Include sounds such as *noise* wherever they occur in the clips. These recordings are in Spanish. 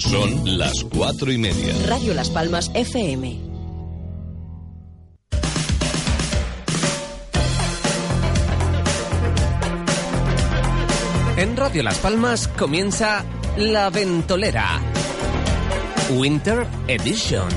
Son las cuatro y media. Radio Las Palmas FM. En Radio Las Palmas comienza La Ventolera. Winter Edition.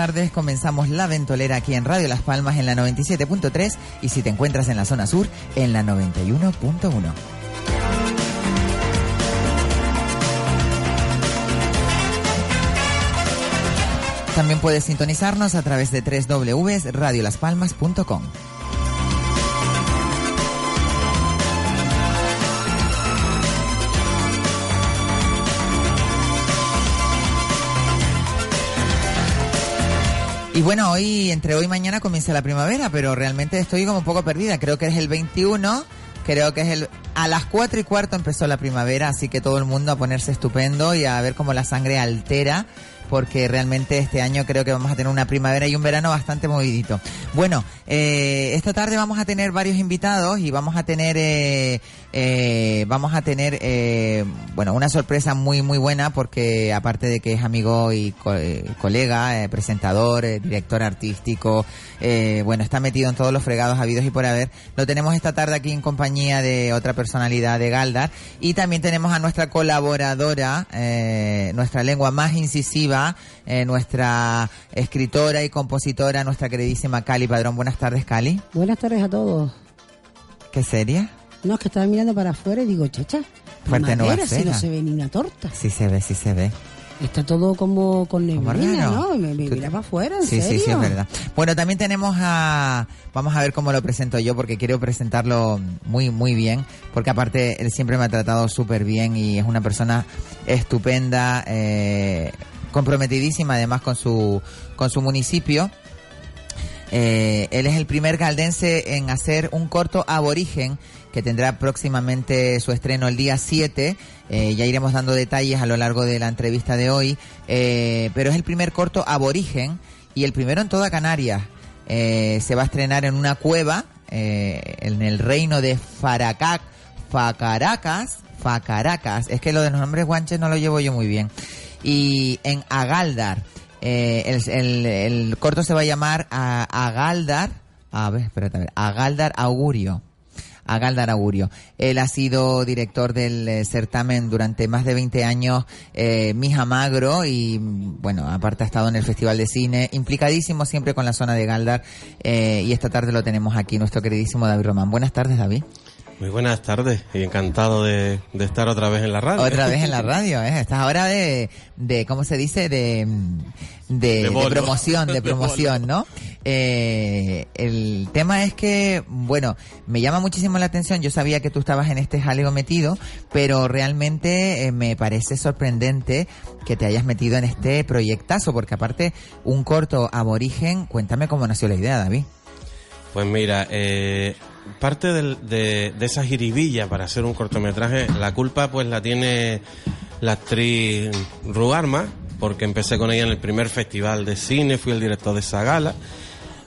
Tardes, comenzamos la ventolera aquí en Radio Las Palmas en la 97.3 y si te encuentras en la zona sur en la 91.1. También puedes sintonizarnos a través de www.radiolaspalmas.com. Y bueno, hoy, entre hoy y mañana comienza la primavera, pero realmente estoy como un poco perdida. Creo que es el 21, creo que es el... A las 4 y cuarto empezó la primavera, así que todo el mundo a ponerse estupendo y a ver cómo la sangre altera porque realmente este año creo que vamos a tener una primavera y un verano bastante movidito. Bueno, eh, esta tarde vamos a tener varios invitados y vamos a tener, eh, eh, vamos a tener, bueno, una sorpresa muy muy buena porque aparte de que es amigo y co- colega, presentador, director artístico, bueno, está metido en todos los fregados habidos y por haber. Lo tenemos esta tarde aquí en compañía de otra personalidad de Galdar y también tenemos a nuestra colaboradora, nuestra lengua más incisiva, eh, nuestra escritora y compositora, nuestra queridísima Cali Padrón. Buenas tardes, Cali. Buenas tardes a todos. ¿Qué seria? No, es que estaba mirando para afuera y digo, chacha, Fuerte no va a madera, si no se ve ni una torta. Sí se ve, sí se ve. Está todo como con neblina. ¿no? Y me, me mira para afuera, ¿en Sí, serio? sí, sí, es verdad. Bueno, también tenemos a... Vamos a ver cómo lo presento yo, porque quiero presentarlo muy, muy bien, porque aparte él siempre me ha tratado súper bien y es una persona estupenda, eh, comprometidísima además con su, con su municipio. Eh, él es el primer galdense en hacer un corto aborigen que tendrá próximamente su estreno el día 7. Eh, ya iremos dando detalles a lo largo de la entrevista de hoy. Eh, pero es el primer corto aborigen y el primero en toda Canarias. Eh, se va a estrenar en una cueva eh, en el reino de Faracac, Facaracas. Facaracas. Es que lo de los nombres guanches no lo llevo yo muy bien. Y en Agaldar. Eh, el, el- corto se va a llamar Agaldar. A ver, espérate, a ver. Agaldar Augurio. Agaldar Augurio. Él ha sido director del eh, certamen durante más de 20 años, eh, Mija Magro, y bueno, aparte ha estado en el Festival de Cine, implicadísimo siempre con la zona de Galdar, eh, y esta tarde lo tenemos aquí, nuestro queridísimo David Román. Buenas tardes, David. Muy buenas tardes y encantado de, de estar otra vez en la radio. Otra vez en la *laughs* radio, ¿eh? Estás ahora de, de ¿cómo se dice? De, de, promoción, de *laughs* De promoción, ¿no? Eh, el tema es que, bueno, me llama muchísimo la atención. Yo sabía que tú estabas en este jaleo metido, pero realmente eh, me parece sorprendente que te hayas metido en este proyectazo, porque aparte, un corto aborigen, cuéntame cómo nació la idea, David. Pues mira, eh, parte del- de, de esa jiribilla para hacer un cortometraje, la culpa pues la tiene la actriz Ruarma, porque empecé con ella en el primer festival de cine, fui el director de esa gala,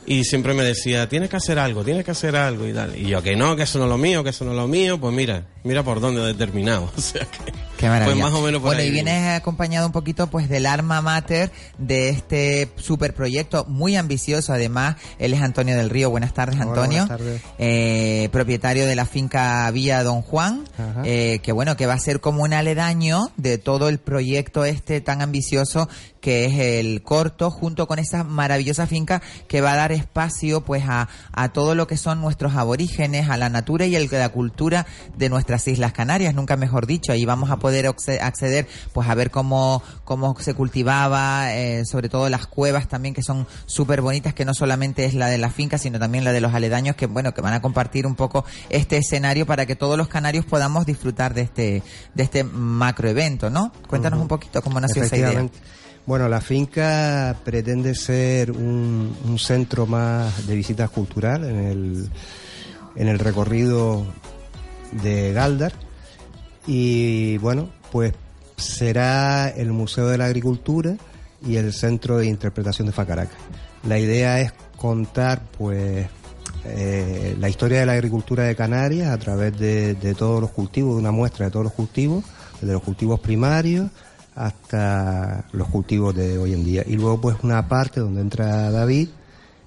y siempre me decía, tienes que hacer algo, tienes que hacer algo y tal. Y yo, que no, que eso no es lo mío, que eso no es lo mío, pues mira, mira por dónde he determinado. *laughs* O sea que, Qué maravilla. pues más o menos por bueno, ahí y vienes acompañado un poquito pues del arma mater de este super proyecto muy ambicioso. Además, él es Antonio del Río. Buenas tardes, Hola, Antonio. buenas tardes. Eh, propietario de la finca Villa Don Juan. Ajá. eh, que bueno, que va a ser como un aledaño de todo el proyecto este tan ambicioso que es el corto, junto con esa maravillosa finca que va a dar espacio pues a, a todo lo que son nuestros aborígenes, a la natura y el- la cultura de nuestras Islas Canarias, nunca mejor dicho. Ahí vamos a poder acce- acceder pues a ver cómo, cómo se cultivaba, eh, sobre todo las cuevas también que son súper bonitas, que no solamente es la de la finca, sino también la de los aledaños que bueno, que van a compartir un poco este escenario para que todos los canarios podamos disfrutar de este, de este macroevento, ¿no? Cuéntanos un poquito cómo nació esa idea. Bueno, la finca pretende ser un, un centro más de visitas cultural en el, en el recorrido de Galdar. Y bueno, pues será el Museo de la Agricultura y el Centro de Interpretación de Facaraca. La idea es contar pues eh, la historia de la agricultura de Canarias a través de, de todos los cultivos, de una muestra de todos los cultivos, desde los cultivos primarios hasta los cultivos de hoy en día. Y luego pues una parte donde entra David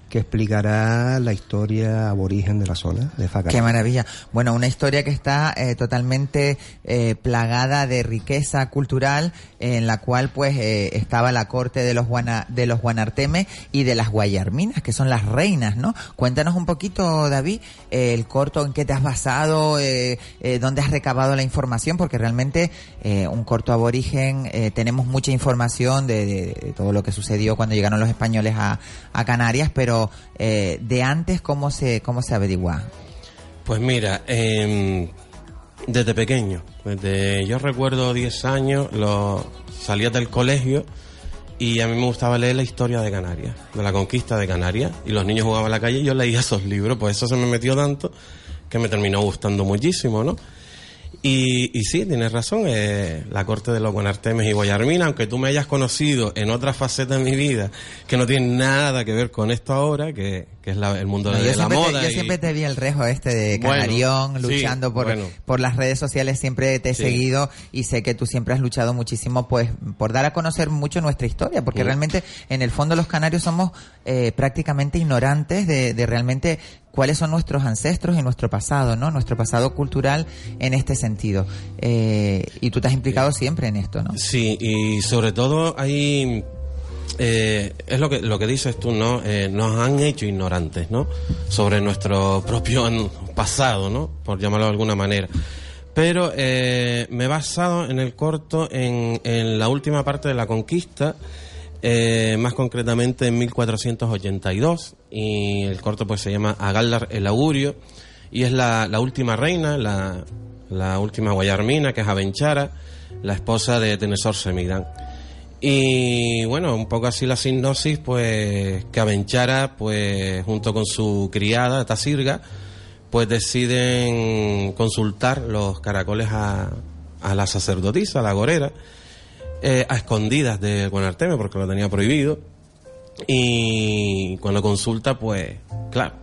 que explicará la historia aborigen de la zona de Facaraca. Qué maravilla. Bueno, una historia que está eh, totalmente eh, plagada de riqueza cultural, en la cual pues eh, estaba la corte de los Guana, de los Guanarteme y de las Guayarminas, que son las reinas, ¿no? Cuéntanos un poquito, David, eh, el corto en qué te has basado, eh, dónde has recabado la información, porque realmente un corto aborigen tenemos mucha información de, de- todo lo que sucedió cuando llegaron los españoles a Canarias, pero eh, de antes cómo se cómo se averigua. Pues mira, em, desde pequeño, desde yo recuerdo 10 años, lo, salía del colegio y a mí me gustaba leer la historia de Canarias, de la conquista de Canarias, y los niños jugaban en la calle y yo leía esos libros, pues eso se me metió tanto que me terminó gustando muchísimo, ¿no? Y, y sí, tienes razón, eh, la corte de los Guanartemes y Guayarmina, aunque tú me hayas conocido en otra faceta de mi vida que no tiene nada que ver con esto ahora, que, que es la- el mundo No, de la siempre, te, moda. yo y- siempre te vi el rejo este de Bueno, Canarión, sí, luchando por, bueno. por las redes sociales, siempre te he Sí. seguido y sé que tú siempre has luchado muchísimo pues por dar a conocer mucho nuestra historia, porque realmente en el fondo los canarios somos eh, prácticamente ignorantes de, de realmente cuáles son nuestros ancestros y nuestro pasado, ¿no? Nuestro pasado cultural en este sentido. Eh, y tú te has implicado siempre en esto, ¿no? Sí, y sobre todo hay eh, es lo que lo que dices tú, ¿no? Eh, nos han hecho ignorantes, ¿no? Sobre nuestro propio pasado, ¿no? Por llamarlo de alguna manera. Pero me he basado en el corto en, en la última parte de la conquista, eh, más concretamente en 1482, y el corto pues se llama Agaldar el Augurio, y es la, última reina, la, última Guayarmina, que es Abenchara, la esposa de Tenesor Semidán. Y bueno, un poco así la sinopsis, pues que Abenchara, pues junto con su criada, Tasirga, pues deciden consultar los caracoles a, a la sacerdotisa, la gorera, eh, a escondidas de Guanarteme, porque lo tenía prohibido. Y cuando consulta, pues, claro,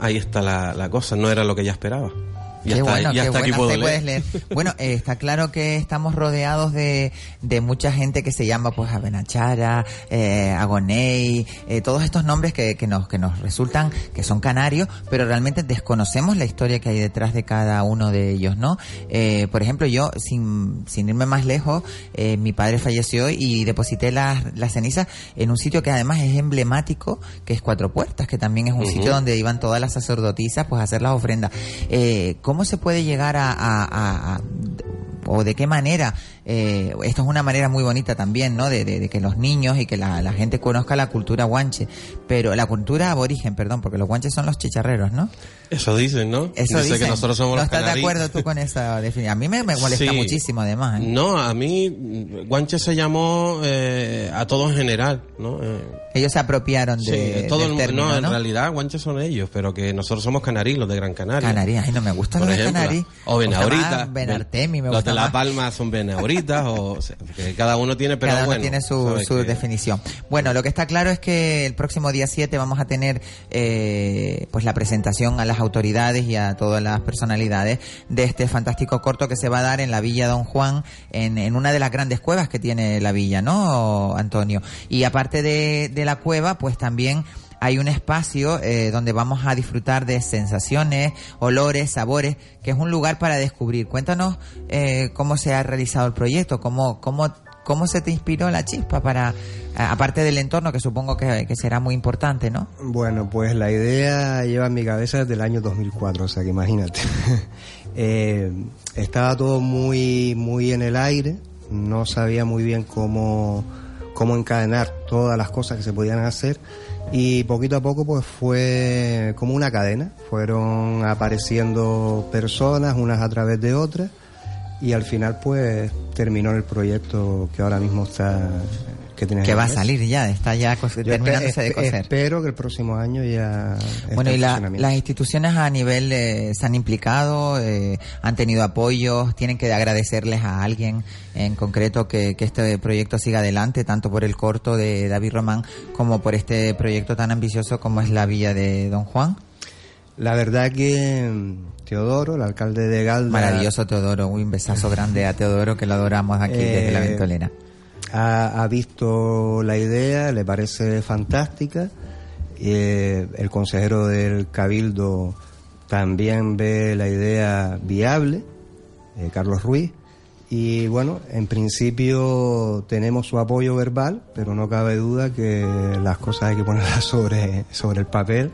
ahí está la, la cosa, no era lo que ella esperaba. Y Qué hasta, bueno, y qué aquí bueno, puedo leer. puedes leer. Bueno, eh, está claro que estamos rodeados de, de mucha gente que se llama pues Abenachara, eh, Agoney, eh, todos estos nombres que, que nos que nos resultan que son canarios, pero realmente desconocemos la historia que hay detrás de cada uno de ellos, ¿no? Eh, por ejemplo, yo sin, sin irme más lejos, eh, mi padre falleció y deposité las las cenizas en un sitio que además es emblemático, que es Cuatro Puertas, que también es un sitio donde iban todas las sacerdotisas pues a hacer las ofrendas. Eh, cómo se puede llegar a, o de qué manera, eh, esto es una manera muy bonita también, ¿no? De que los niños y que la, la gente conozca la cultura guanche, pero la cultura aborigen, perdón, porque los guanches son los chicharreros, ¿no? Eso dicen, ¿no? Eso Dice dicen. que nosotros somos ¿No los estás de canarí- acuerdo tú con esa definición? A mí me, me molesta Sí. muchísimo además, ¿eh? No, a mí mm, Guanche se llamó eh, a todo en general, ¿no? Eh, Ellos se apropiaron sí, de, todo del el- término, no, en realidad Guanches son ellos, pero que nosotros somos canarí, los de Gran Canaria. Canarias, ay, no me gusta lo Por de Canarí. O Benauritas. Benartemi, me Los gusta de La. Palma son Benauritas, o, o sea, que cada uno tiene, pero Cada uno bueno. tiene su, sabes su que- definición. Bueno, lo que está claro es que el próximo día 7 vamos a tener eh, pues la presentación a las autoridades y a todas las personalidades de este fantástico corto que se va a dar en la Villa Don Juan, en, en una de las grandes cuevas que tiene la villa, ¿no, Antonio? Y aparte de, de la cueva, pues también hay un espacio eh, donde vamos a disfrutar de sensaciones, olores, sabores, que es un lugar para descubrir. Cuéntanos eh, cómo se ha realizado el proyecto, cómo, cómo, cómo se te inspiró la chispa para, aparte del entorno, que supongo que, que será muy importante, ¿no? Bueno, pues la idea lleva en mi cabeza desde el año 2004, o sea que imagínate. *laughs* Eh, estaba todo muy, muy en el aire, no sabía muy bien cómo, cómo encadenar todas las cosas que se podían hacer y poquito a poco pues fue como una cadena, fueron apareciendo personas unas a través de otras y al final pues terminó el proyecto que ahora mismo está que tiene Que va a salir ya, está ya terminándose de coser. Espero que el próximo año ya. Bueno, en y la- las instituciones a nivel eh, se han implicado, eh, han tenido apoyos, tienen que agradecerles a alguien en concreto que, que este proyecto siga adelante, tanto por el corto de David Román como por este proyecto tan ambicioso como es la Villa de Don Juan. La verdad que mm, Teodoro, el alcalde de Galda. Maravilloso Teodoro, un besazo *laughs* grande a Teodoro que lo adoramos aquí desde la Eh, ventolera. Ha, ha visto la idea, le parece fantástica. Eh, el consejero del Cabildo también ve la idea viable, eh, Carlos Ruiz. Y bueno, en principio tenemos su apoyo verbal, pero no cabe duda que las cosas hay que ponerlas *laughs* sobre, sobre el papel.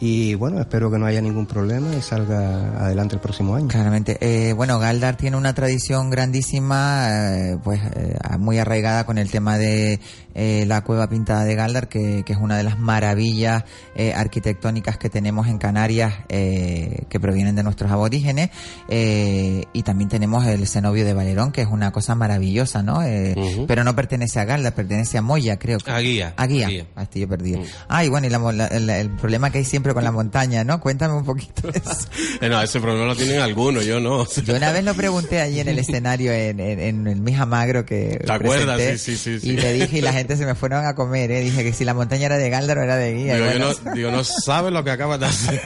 Y bueno, espero que no haya ningún problema y salga adelante el próximo año. Claramente. Eh, bueno, Galdar tiene una tradición grandísima, eh, pues eh, muy arraigada con el tema de eh, la cueva pintada de Galdar, que, que es una de las maravillas eh, arquitectónicas que tenemos en Canarias, eh, que provienen de nuestros aborígenes. Eh, y también tenemos el cenobio de Valerón, que es una cosa maravillosa, ¿no? Eh, Ujú. Pero no pertenece a Galdar, pertenece a Moya, creo. que- A Guía. A Guía. A Guía. Ah, estoy yo perdido. Mm. Ah, y bueno, y la mo- la- el, el problema que hay siempre con la montaña, ¿no? Cuéntame un poquito de eso. *laughs* Eh, no, ese problema lo tienen algunos, yo no. Yo una vez lo pregunté allí en el *laughs* escenario en, en, en el Mija Magro que ¿Te acuerdas? presenté, Sí, sí, sí, sí. y le dije y la gente se me fueron a comer, ¿eh? dije que si la montaña era de Galdar o era de Guía. Digo, y yo bueno, no, digo, no sabes lo que acabas de hacer.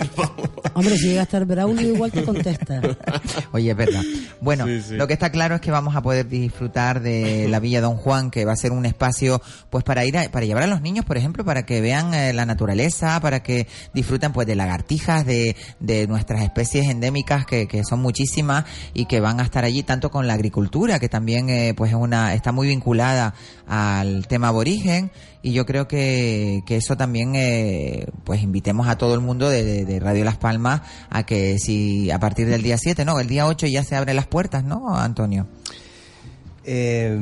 Hombre, si llega a estar Braulio, igual te contesta. *laughs* Oye, es verdad. Bueno, Sí, sí. lo que está claro es que vamos a poder disfrutar de la Villa Don Juan, que va a ser un espacio, pues para ir, a- para llevar a los niños, por ejemplo, para que vean eh, la naturaleza, para que disfruten, pues, de lagartijas, de, de nuestras especies endémicas, que, que son muchísimas y que van a estar allí, tanto con la agricultura, que también, eh, pues, es una, está muy vinculada al tema aborigen. Y yo creo que, que eso también, eh, pues invitemos a todo el mundo de, de- Radio Las Palmas a que si a partir del día 7, no, el día 8 ya se abren las puertas, ¿no, Antonio? Eh,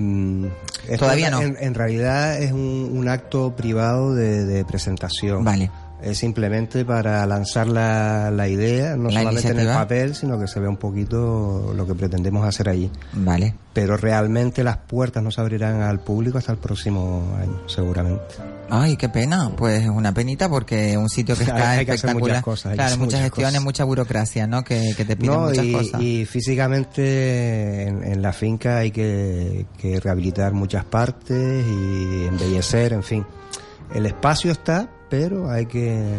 Todavía no. En, en realidad es un, un acto privado de, de presentación. Vale. Es simplemente para lanzar la, la idea, no La solamente en el papel, sino que se vea un poquito lo que pretendemos hacer allí. Vale. Pero realmente las puertas no se abrirán al público hasta el próximo año, seguramente. Ay, qué pena. Pues es una penita porque es un sitio que *laughs* está Hay- hay que hacer espectacular. muchas cosas, hay que claro, muchas muchas gestiones, cosas. mucha burocracia, ¿no? Que, que te piden No, muchas y, cosas. y físicamente en, en la finca hay que, que rehabilitar muchas partes y embellecer, en fin. El espacio está, pero hay que,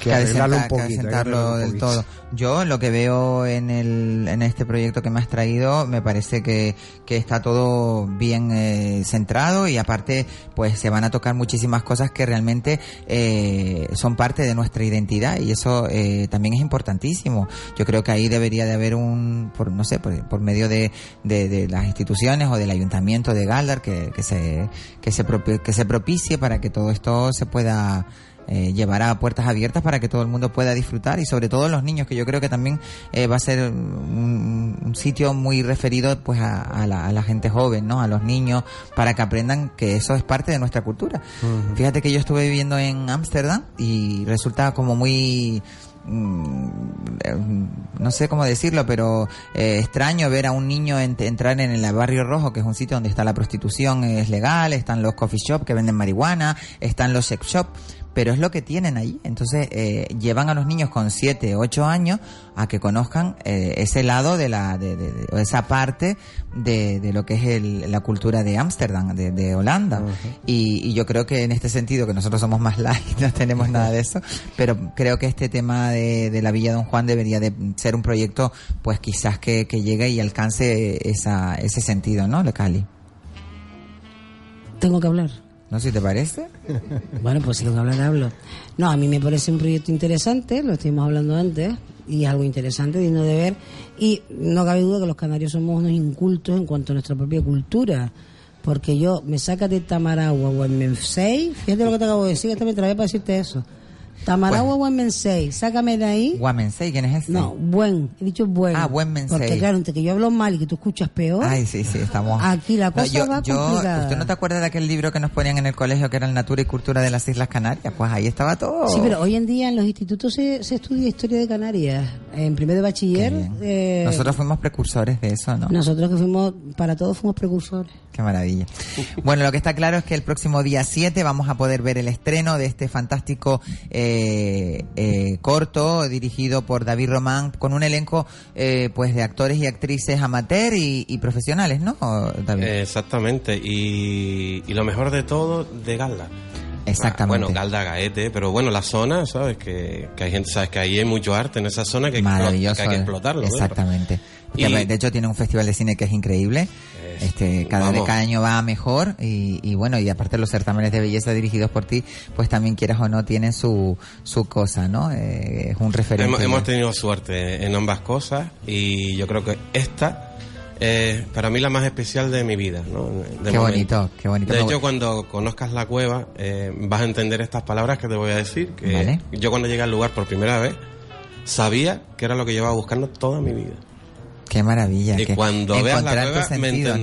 que que arreglarlo un poquito. que del todo. Yo lo que veo en el en este proyecto que me has traído me parece que, que está todo bien eh, centrado y aparte pues se van a tocar muchísimas cosas que realmente eh, son parte de nuestra identidad y eso eh, también es importantísimo. Yo creo que ahí debería de haber un, por, no sé, por, por medio de, de, de las instituciones o del ayuntamiento de Galdar que, que se que se que se propicie para que todo esto se pueda eh, llevará puertas abiertas para que todo el mundo pueda disfrutar y sobre todo los niños, que yo creo que también eh, va a ser un, un sitio muy referido pues a, a la, a la gente joven, ¿no? A los niños, para que aprendan que eso es parte de nuestra cultura. Fíjate que yo estuve viviendo en Ámsterdam y resulta como muy mm, no sé cómo decirlo, pero eh, extraño ver a un niño ent- entrar en el barrio rojo, que es un sitio donde está la prostitución, es legal, están los coffee shop que venden marihuana, están los sex shop, pero es lo que tienen allí. Entonces eh, llevan a los niños con 7, 8 años a que conozcan eh, ese lado de la, de, de- de- o esa parte de, de lo que es el- la cultura de Ámsterdam, de, de Holanda. y, y yo creo que en este sentido, que nosotros somos más *laughs* light, no tenemos nada de eso, pero creo que este tema de, de la Villa Don Juan debería de ser un proyecto, pues quizás que, que llegue y alcance esa, ese sentido, ¿no, Le Cali? Tengo que hablar. ¿No si te parece? Bueno, pues si tengo que hablar, hablo. No, a mí me parece un proyecto interesante, lo estuvimos hablando antes, y es algo interesante, digno de ver. Y no cabe duda que los canarios somos unos incultos en cuanto a nuestra propia cultura. Porque yo me sacas de Tamaragua o en Mensei, fíjate lo que te acabo de decir, esta me traía para decirte eso. Tamaragua o en Mensei, sácame de ahí. Guamensei, ¿quién es ese? No, buen, he dicho buen. Ah, buen Mensei. Porque claro, entre que yo hablo mal y que tú escuchas peor. Ay, sí, sí, estamos. Aquí la cosa yo, va yo- complicada. ¿Usted no te acuerda de aquel libro que nos ponían en el colegio que era el Natura y Cultura de las Islas Canarias? Pues ahí estaba todo. Sí, pero hoy en día en los institutos se, se estudia historia de Canarias. En primero de bachiller, eh, Nosotros fuimos precursores de eso, ¿no? nosotros que fuimos, para todos fuimos precursores. Qué maravilla. Bueno, lo que está claro es que el próximo día 7 vamos a poder ver el estreno de este fantástico eh, eh, corto dirigido por David Román con un elenco eh, pues de actores y actrices amateur y, y profesionales, ¿no, David? Eh, Exactamente, y, y lo mejor de todo, de Galda. Exactamente. Ah, Bueno, Galda, Gaete, pero bueno, la zona, ¿sabes? Que, que hay gente, ¿sabes? Que ahí hay mucho arte en esa zona que, hay que hay que eh. explotarlo. Exactamente. Y- de hecho tiene un festival de cine que es increíble. Es- Este, cada, vamos. cada año va mejor y, y bueno, y aparte los certámenes de belleza dirigidos por ti, pues también quieras o no tienen su, su cosa, ¿no? Eh, es un referente. Hemos, hemos tenido suerte en ambas cosas y yo creo que esta es para mí la más especial de mi vida, ¿no? De Qué momento. bonito, qué bonito. De hecho, cuando conozcas la cueva, eh, vas a entender estas palabras que te voy a decir. Que Vale. yo cuando llegué al lugar por primera vez, sabía que era lo que llevaba buscando toda mi vida. Qué maravilla. Y que cuando veas la cueva, sentido,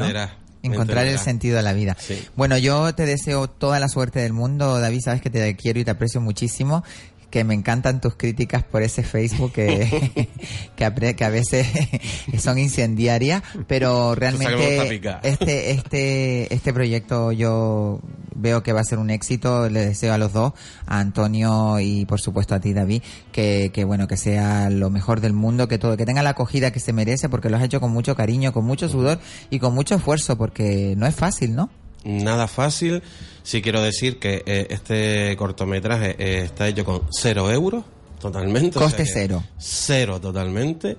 Encontrar el sentido de la vida. Sí. Bueno, yo te deseo toda la suerte del mundo, David. Sabes que te quiero y te aprecio muchísimo. Que me encantan tus críticas por ese Facebook que, *laughs* que, que a veces *laughs* son incendiarias, pero realmente este, este, este proyecto yo veo que va a ser un éxito. Le deseo a los dos, a Antonio y por supuesto a ti, David, que, que bueno, que sea lo mejor del mundo, que todo, que tenga la acogida que se merece, porque lo has hecho con mucho cariño, con mucho sudor y con mucho esfuerzo, porque no es fácil, ¿no? Nada fácil. Sí quiero decir que eh, este cortometraje eh, está hecho con cero euros, totalmente. o sea Coste cero. Cero totalmente.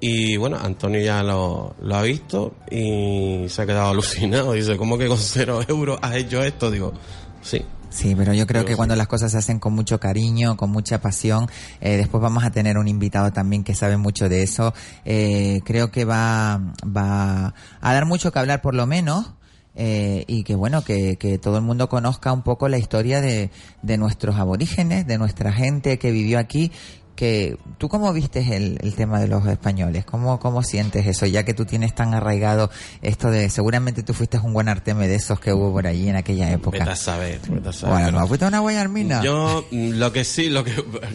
Y bueno, Antonio ya lo, lo ha visto y se ha quedado *laughs* alucinado. Dice, ¿cómo que con cero euros has hecho esto? Digo, sí. Sí, pero yo creo que sí. cuando las cosas se hacen con mucho cariño, con mucha pasión, eh, después vamos a tener un invitado también que sabe mucho de eso. Eh, creo que va, va a dar mucho que hablar por lo menos. Eh, y que bueno, que, que todo el mundo conozca un poco la historia de, de nuestros aborígenes, de nuestra gente que vivió aquí. Que, ¿Tú cómo vistes el, el tema de los españoles? ¿Cómo, ¿Cómo sientes eso? Ya que tú tienes tan arraigado esto de, seguramente tú fuiste un buen arteme de esos que hubo por allí en aquella época. Vete a saber, vete a saber. Bueno, ¿no fuiste a una guayarmina? Yo, lo que sí, lo que.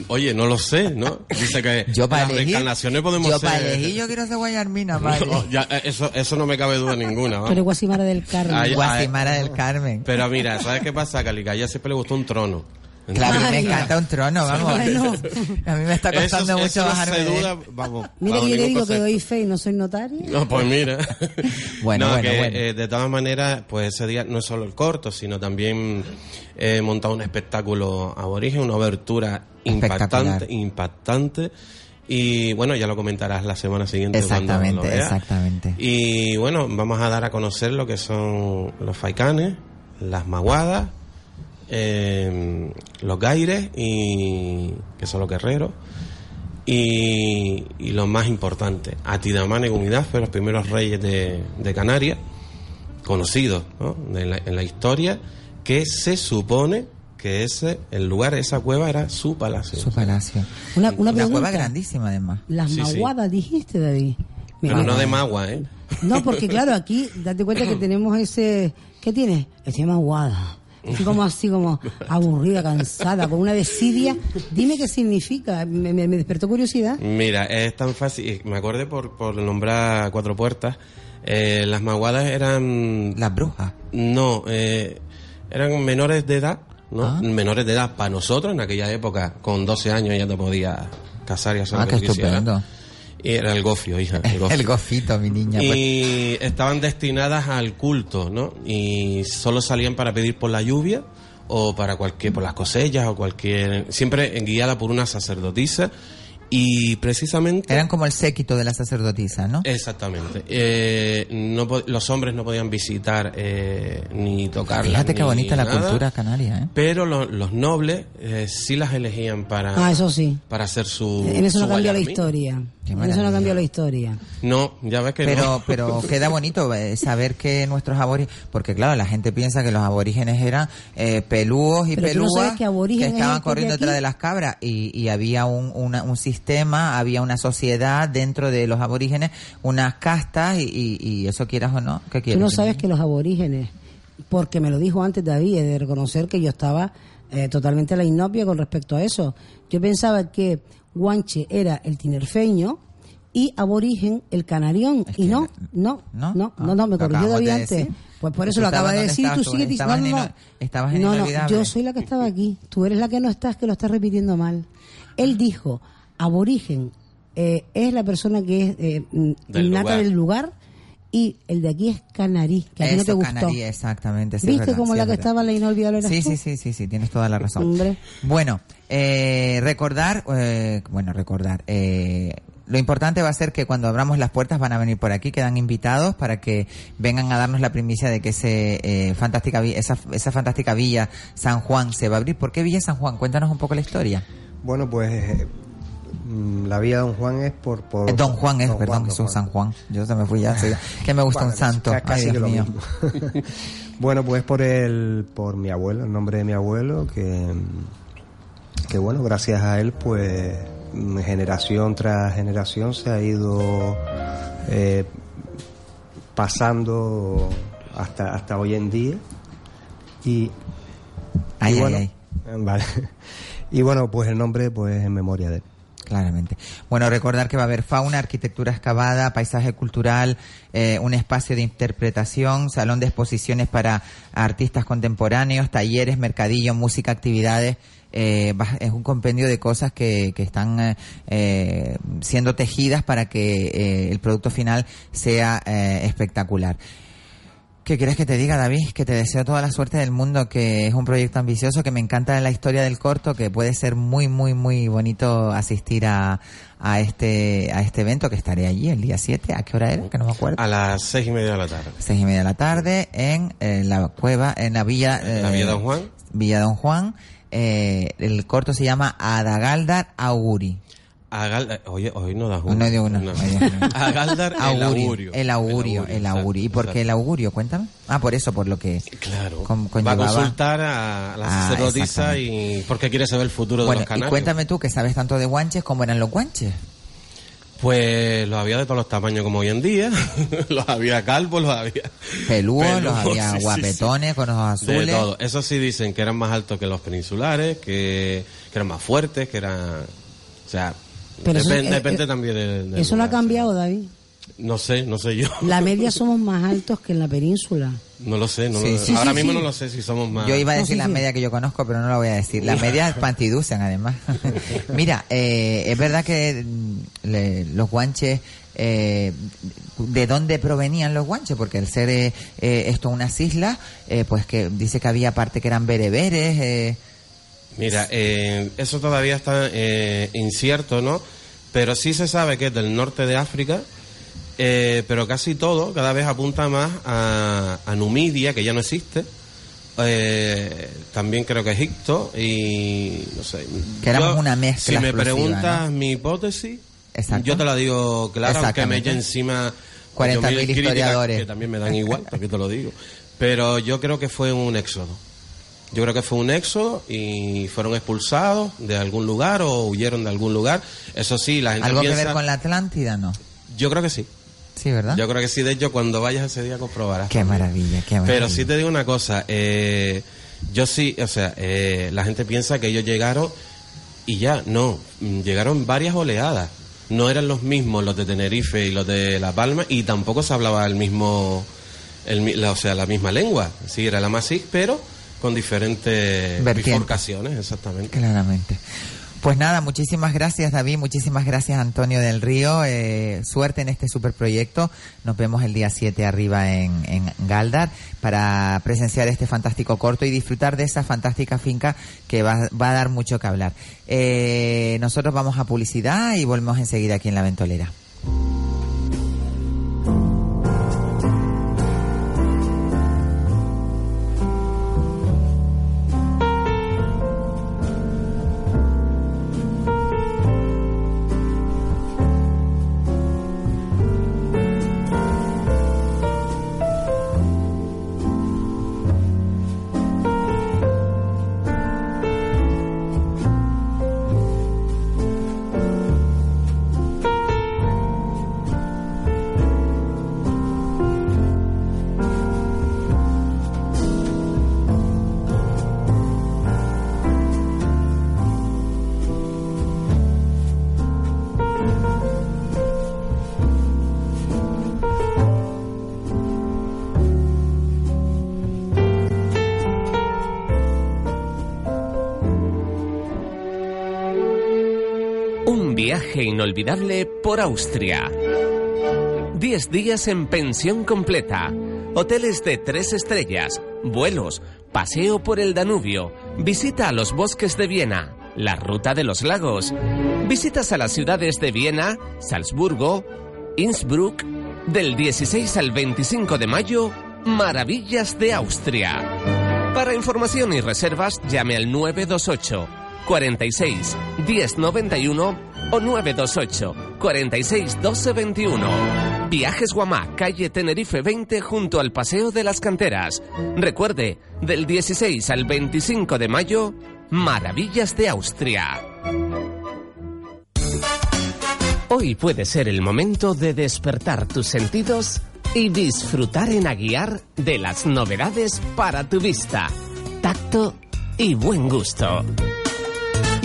Oye, no lo sé, ¿no? Dice que Yo para las elegir, reencarnaciones podemos yo ser. para elegir yo quiero ser guayarmina, padre. No, *laughs* ya, eh, eso, eso no me cabe duda ninguna, ¿va? Pero Guasimara del Carmen. Ay, Guasimara del Carmen. Pero mira, ¿sabes qué pasa? Que a siempre le gustó un trono. Claro, me *laughs* encanta un trono, vamos. Bueno. A mí me está costando Eso- mucho eso no bajarme se de- duda, vamos. *laughs* Mira yo le digo que doy fe y no soy notario. No, pues mira. *laughs* Bueno, no, bueno, que, bueno. eh, de todas maneras, pues ese día no es solo el corto, sino también he montado un espectáculo aborigen, una abertura impactante, impactante. Y bueno, ya lo comentarás la semana siguiente. cuando lo Exactamente, veas. exactamente. Y bueno, vamos a dar a conocer lo que son los faicanes, las maguadas, eh, los gaires, y, que son los guerreros. Y, y lo más importante, Atidamán y Gumidaffe, los primeros reyes de, de Canarias, conocidos ¿no? en, la, en la historia, que se supone que ese, el lugar, esa cueva era su palacio. Su palacio. Una, una, Una cueva grandísima además. Las Sí, sí. maguadas dijiste, David. Pero no de magua, ¿eh? No, porque claro, aquí date cuenta que tenemos ese... ¿Qué tiene? Estoy maguada. Como así, como aburrida, cansada, con una desidia. Dime qué significa. Me, me- me despertó curiosidad. Mira, es tan fácil. Me acordé por, por nombrar Cuatro Puertas. Eh, las maguadas eran. Las brujas. No, eh, eran menores de edad, ¿no? Ah. Menores de edad para nosotros en aquella época, con 12 años ya te podías casar y hacer Ah, lo que quisieras. estupendo. Y era el gofio, hija. El *laughs* gofio. El gofito, mi niña. pues. y estaban destinadas al culto, ¿no? Y solo salían para pedir por la lluvia o para cualquier, por las cosechas o cualquier, siempre guiada por una sacerdotisa y precisamente Eran como el séquito de la sacerdotisa, ¿no? Exactamente. Eh, no po- los hombres no podían visitar eh, ni tocar. Fíjate qué bonita la cultura canaria, ¿eh? Pero lo- los nobles eh, sí las elegían para, Ah, eso sí. para hacer su. En eso no su cambió la historia. Eso no cambió la historia. No, ya ves que Pero, no. pero *laughs* queda bonito eh, saber que nuestros aborígenes, porque claro, la gente piensa que los aborígenes eran eh, pelúos y Pero tú no pelúas sabes que aborígenes estaban que corriendo de detrás de las cabras y, y había un, una- un sistema, había una sociedad dentro de los aborígenes, unas castas y, y- y eso quieras o no, ¿qué Tú quieres? no sabes que los aborígenes, porque me lo dijo antes David, he de reconocer que yo estaba eh, totalmente a la inopia con respecto a eso. Yo pensaba que Guanche era el tinerfeño y aborigen el canarión. Es y que no, no- no, ¿no? no, Ah, no, no, me lo corrigió David de antes. Pues por eso lo estabas acaba de decir y tú sigues diciendo. estabas No, en no, estabas en no, no, yo soy la que estaba aquí. Tú eres la que no estás, que lo estás repitiendo mal. Él dijo, aborigen eh, es la persona que es eh, Del innata lugar. del lugar y el de aquí es canarí, que a ti no te Eso, gustó. canarí, exactamente. sí, ¿Viste verdad, como sí, la es que estaba en la inolvidable Sí, sí, sí, sí, sí, tienes toda la razón. Hombre. Bueno, eh, recordar, eh, bueno, recordar, eh, lo importante va a ser que cuando abramos las puertas van a venir por aquí, quedan invitados para que vengan a darnos la primicia de que ese, eh, fantástica, esa, esa fantástica villa San Juan se va a abrir. ¿Por qué Villa San Juan? Cuéntanos un poco la historia. Bueno, pues eh, mm, la vía Don Juan es por... por Eh, Don Juan es, Don perdón, Don Jesús San Juan. Yo se me fui ya, que me gusta Bueno, un santo. ca- casi Ay, Dios mío. *laughs* bueno, pues por el, por mi abuelo, el nombre de mi abuelo, que, que bueno, gracias a él, pues mm, generación tras generación se ha ido eh, pasando hasta, hasta hoy en día. Y, Ay, y ay, bueno, ay. vale. *laughs* Y bueno, pues el nombre, pues en memoria de él. Claramente. Bueno, recordar que va a haber fauna, arquitectura excavada, paisaje cultural, eh, un espacio de interpretación, salón de exposiciones para artistas contemporáneos, talleres, mercadillo, música, actividades. Eh, es un compendio de cosas que, que están eh, eh, siendo tejidas para que eh, el producto final sea eh, espectacular. ¿Qué quieres que te diga, David? Que te deseo toda la suerte del mundo, que es un proyecto ambicioso, que me encanta la historia del corto, que puede ser muy, muy, muy bonito asistir a, a este a este evento, que estaré allí el día 7. ¿A qué hora era? Que no me acuerdo. A las seis y media de la tarde. Seis y media de la tarde en, eh, la cueva, en la villa... La eh, Villa Don Juan. Villa Don Juan. Eh, el corto se llama Adagaldar Auguri. Agal- Oye, hoy no das No, uno. digo uno, No. no uno. *laughs* Agaldar el augurio. El augurio, el augurio. ¿Y por qué el augurio? Cuéntame. Ah, por eso, por lo que... Claro. con- Va a consultar a la Ah, sacerdotisa y porque quiere saber el futuro de los y canarios. cuéntame tú, que sabes tanto de guanches, ¿cómo eran los guanches? Pues los había de todos los tamaños como hoy en día. *laughs* los había calvos, los había... Pelúos, los había sí, sí, guapetones con ojos De azules. todo. Eso sí dicen que eran más altos que los peninsulares, que, que eran más fuertes, que eran... O sea, Pero depen- depende eh, también Eso no ha cambiado, sí. David. No sé, no sé yo. La media *laughs* somos más altos que en la península. No lo sé, no Sí, lo- sí, ahora sí, mismo sí. no lo sé si somos más... Yo iba a No, decir sí, la sí. media que yo conozco, pero no la voy a decir. La *laughs* media pantiducen, además. *laughs* Mira, eh, es verdad que mm, le- los guanches, eh, ¿de dónde provenían los guanches? Porque al ser eh, eh, esto unas islas, eh, pues que dice que había parte que eran bereberes. Mira, eh, eso todavía está eh, incierto, ¿no? Pero sí se sabe que es del norte de África, eh, pero casi todo cada vez apunta más a, a Numidia, que ya no existe. Eh, también creo que Egipto y no sé. Que éramos Yo, una mezcla Si me preguntas ¿no? mi hipótesis, Exacto. yo te la digo claro, aunque me eche encima 40.000 8.000 críticas historiadores. que también me dan igual, porque te lo digo. Pero yo creo que fue un éxodo. Yo creo que fue un éxodo y fueron expulsados de algún lugar o huyeron de algún lugar. Eso sí, la gente ¿Algo que piensa- ver con la Atlántida? No. Yo creo que sí. Sí, ¿verdad? Yo creo que sí. De hecho, cuando vayas ese día comprobarás. Qué maravilla, qué maravilla. Pero sí te digo una cosa, eh, yo sí, o sea, eh, la gente piensa que ellos llegaron y ya, no, mm, llegaron varias oleadas. No eran los mismos los de Tenerife y los de La Palma y tampoco se hablaba el mismo, el, la- o sea, la misma lengua. Sí, era la Masí, pero con diferentes Vertientes. bifurcaciones, exactamente. Claramente. Pues nada, muchísimas gracias David, muchísimas gracias Antonio del Río, eh, suerte en este superproyecto, nos vemos el día 7 arriba en, en Galdar para presenciar este fantástico corto y disfrutar de esa fantástica finca que va, va a dar mucho que hablar. Eh, nosotros vamos a publicidad y volvemos enseguida aquí en La Ventolera. Por Austria. 10 días en pensión completa. Hoteles de tres estrellas, vuelos, paseo por el Danubio, visita a los bosques de Viena, la ruta de los lagos, visitas a las ciudades de Viena, Salzburgo, Innsbruck, del 16 al 25 de mayo, Maravillas de Austria. Para información y reservas, llame al 928 46 1091 o 928 46 12 21. Viajes Guamá, calle Tenerife 20 junto al Paseo de las Canteras. Recuerde, del 16 al 25 de mayo, Maravillas de Austria. Hoy puede ser el momento de despertar tus sentidos y disfrutar en Aguiar de las novedades para tu vista, tacto y buen gusto.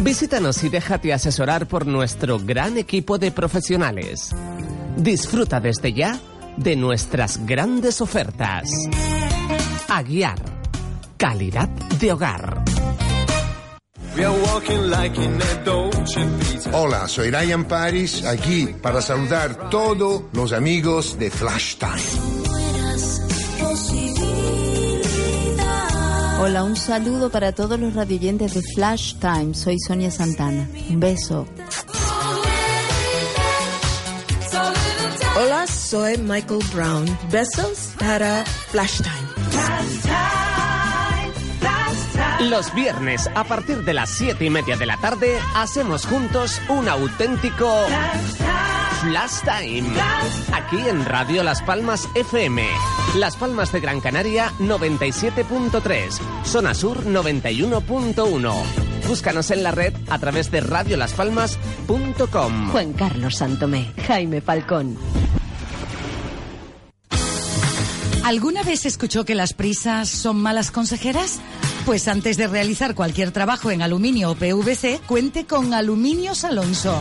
Visítanos y déjate asesorar por nuestro gran equipo de profesionales. Disfruta desde ya de nuestras grandes ofertas. Aguiar. Calidad de hogar. Hola, soy Ryan Paris, aquí para saludar todos los amigos de Flash Time. Hola, un saludo para todos los radioyentes de Flash Time. Soy Sonia Santana. Un beso. Hola, soy Michael Brown. Besos para Flash Time. Los viernes, a partir de las siete y media de la tarde, hacemos juntos un auténtico Flash Time. Aquí en Radio Las Palmas FM. Las Palmas de Gran Canaria 97.3. Zona Sur 91.1. Búscanos en la red a través de radiolaspalmas.com. Juan Carlos Santomé, Jaime Falcón. ¿Alguna vez escuchó que las prisas son malas consejeras? Pues antes de realizar cualquier trabajo en aluminio o PVC, cuente con Aluminios Alonso.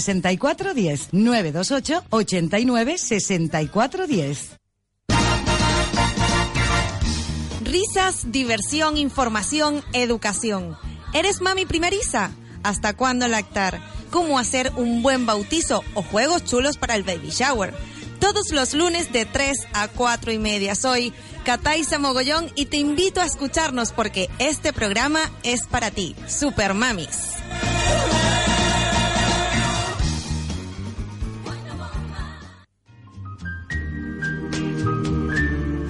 64 10 928 89 64 10. Risas, diversión, información, educación. ¿Eres mami primeriza? ¿Hasta cuándo lactar? ¿Cómo hacer un buen bautizo o juegos chulos para el baby shower? todos los lunes de 3 a 4 y media. Soy Cataisa Mogollón y te invito a escucharnos porque este programa es para ti, Super Mamis.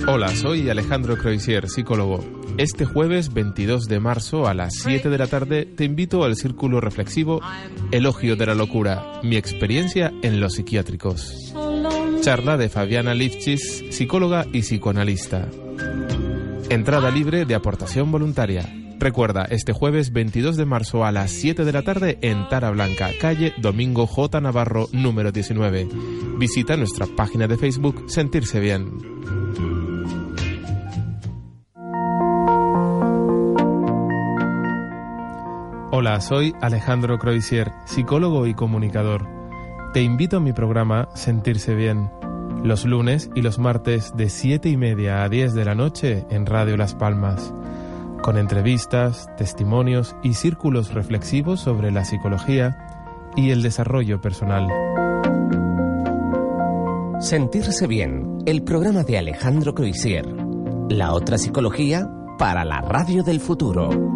Hola, soy Alejandro Croisier, psicólogo. Este jueves 22 de marzo a las 7 de la tarde te invito al Círculo Reflexivo Elogio de la Locura, mi experiencia en los psiquiátricos. Charla de Fabiana Lifchis, psicóloga y psicoanalista. Entrada libre de aportación voluntaria. Recuerda, este jueves 22 de marzo a las 7 de la tarde en Tara Blanca, calle Domingo J. Navarro, número 19. Visita nuestra página de Facebook Sentirse Bien. Hola, soy Alejandro Croisier, psicólogo y comunicador. Te invito a mi programa Sentirse Bien, los lunes y los martes de 7 y media a 10 de la noche en Radio Las Palmas, con entrevistas, testimonios y círculos reflexivos sobre la psicología y el desarrollo personal. Sentirse Bien, el programa de Alejandro Croisier. La otra psicología para la radio del futuro.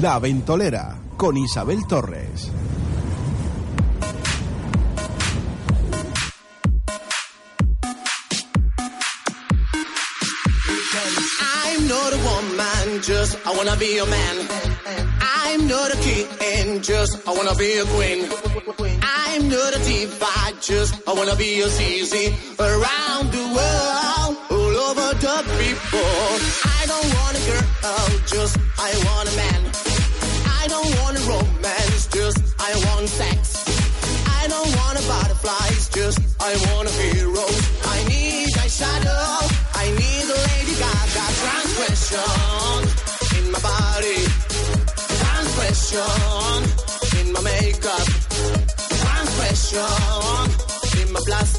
La Ventolera con Isabel Torres. I'm not a woman, just I wanna be a man. I'm not a king, just I wanna be a queen. I'm not a diva, just I wanna be a CZ around the world, all over the people. I don't want a girl, just I want a man. I don't want a romance, just I want sex. I don't want a butterflies, just I want a hero. I need a shadow, I need a Lady Gaga transgression in my body, transgression in my makeup, transgression in my plastic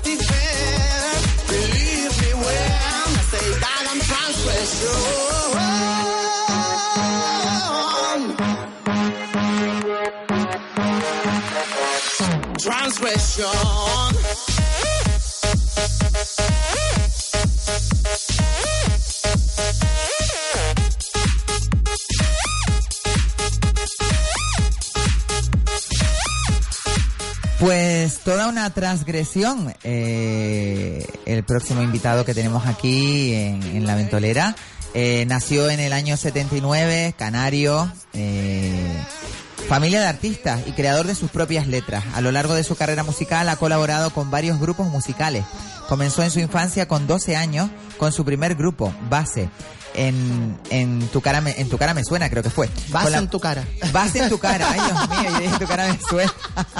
Pues toda una transgresión. eh, el próximo invitado que tenemos aquí en, en La Ventolera eh, nació en el año 79, canario, eh, familia de artistas y creador de sus propias letras. A lo largo de su carrera musical ha colaborado con varios grupos musicales. Comenzó en su infancia con 12 años con su primer grupo, Base. En, en tu cara me, en tu cara me suena creo que fue Base la- en tu cara. Base en tu cara, *laughs* ay Dios mío, y dije tu cara me suena.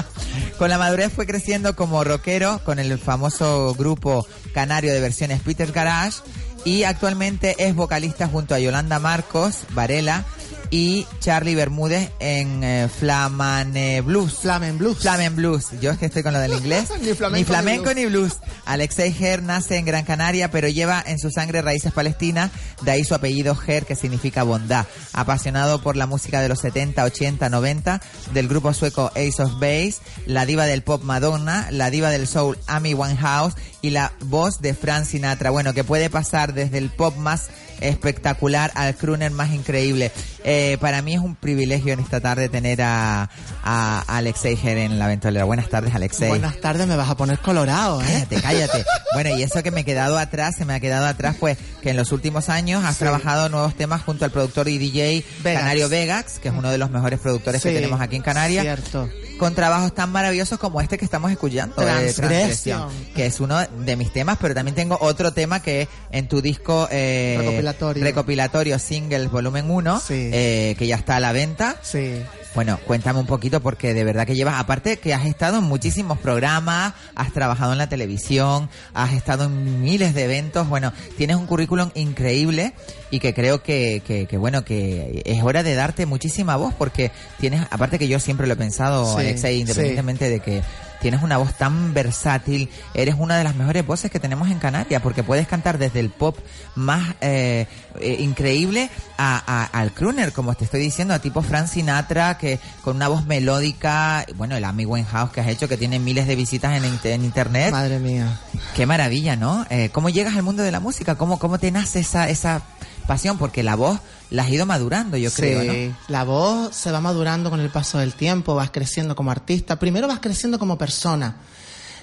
*laughs* Con la madurez fue creciendo como rockero con el famoso grupo canario de versiones Peter Garage y actualmente es vocalista junto a Yolanda Marcos, Varela y Charlie Bermúdez en eh, Flamane Blues. Flamen Blues. Flamen Blues. Yo es que estoy con lo del inglés. Ni flamenco ni ni flamenco blues. ni blues. Alexei Ger nace en Gran Canaria, pero lleva en su sangre raíces palestinas, de ahí su apellido Ger, que significa bondad. Apasionado por la música de los 70, 80, 90, del grupo sueco Ace of Base, la diva del pop Madonna, la diva del soul Amy Winehouse y la voz de Frank Sinatra. Bueno, que puede pasar desde el pop más espectacular al crooner más increíble. Eh, para mí es un privilegio en esta tarde tener a, a Alexei Ger en la ventolera. Buenas tardes, Alexei. Buenas tardes, me vas a poner colorado, ¿eh? Cállate, cállate. Bueno, y eso que me he quedado atrás, se me ha quedado atrás, pues que en los últimos años has Sí. trabajado nuevos temas junto al productor y DJ. Canario Vegax, que es uno de los mejores productores que tenemos aquí en Canarias. Cierto. Con trabajos tan maravillosos como este que estamos escuchando, eh, Transgresión. que es uno de mis temas, pero también tengo otro tema que en tu disco eh, Recopilatorio. recopilatorio Singles Volumen 1, eh, que ya está a la venta. Sí. Bueno, cuéntame un poquito porque de verdad que llevas, aparte que has estado en muchísimos programas, has trabajado en la televisión, has estado en miles de eventos, bueno, tienes un currículum increíble y que creo que, que, que, bueno, que es hora de darte muchísima voz porque tienes, aparte que yo siempre lo he pensado, Sí, Alexei, sí. independientemente de que tienes una voz tan versátil, eres una de las mejores voces que tenemos en Canarias, porque puedes cantar desde el pop más eh, eh, increíble a, a- al crooner, como te estoy diciendo, a tipo Frank Sinatra, que con una voz melódica, bueno, el Amy Winehouse que has hecho, que tiene miles de visitas en, en internet. Madre mía. Qué maravilla, ¿no? Eh, ¿Cómo llegas al mundo de la música? ¿Cómo, cómo te nace esa, esa pasión? Porque la voz la has ido madurando, yo creo, la voz se va madurando con el paso del tiempo, vas creciendo como artista. Primero vas creciendo como persona,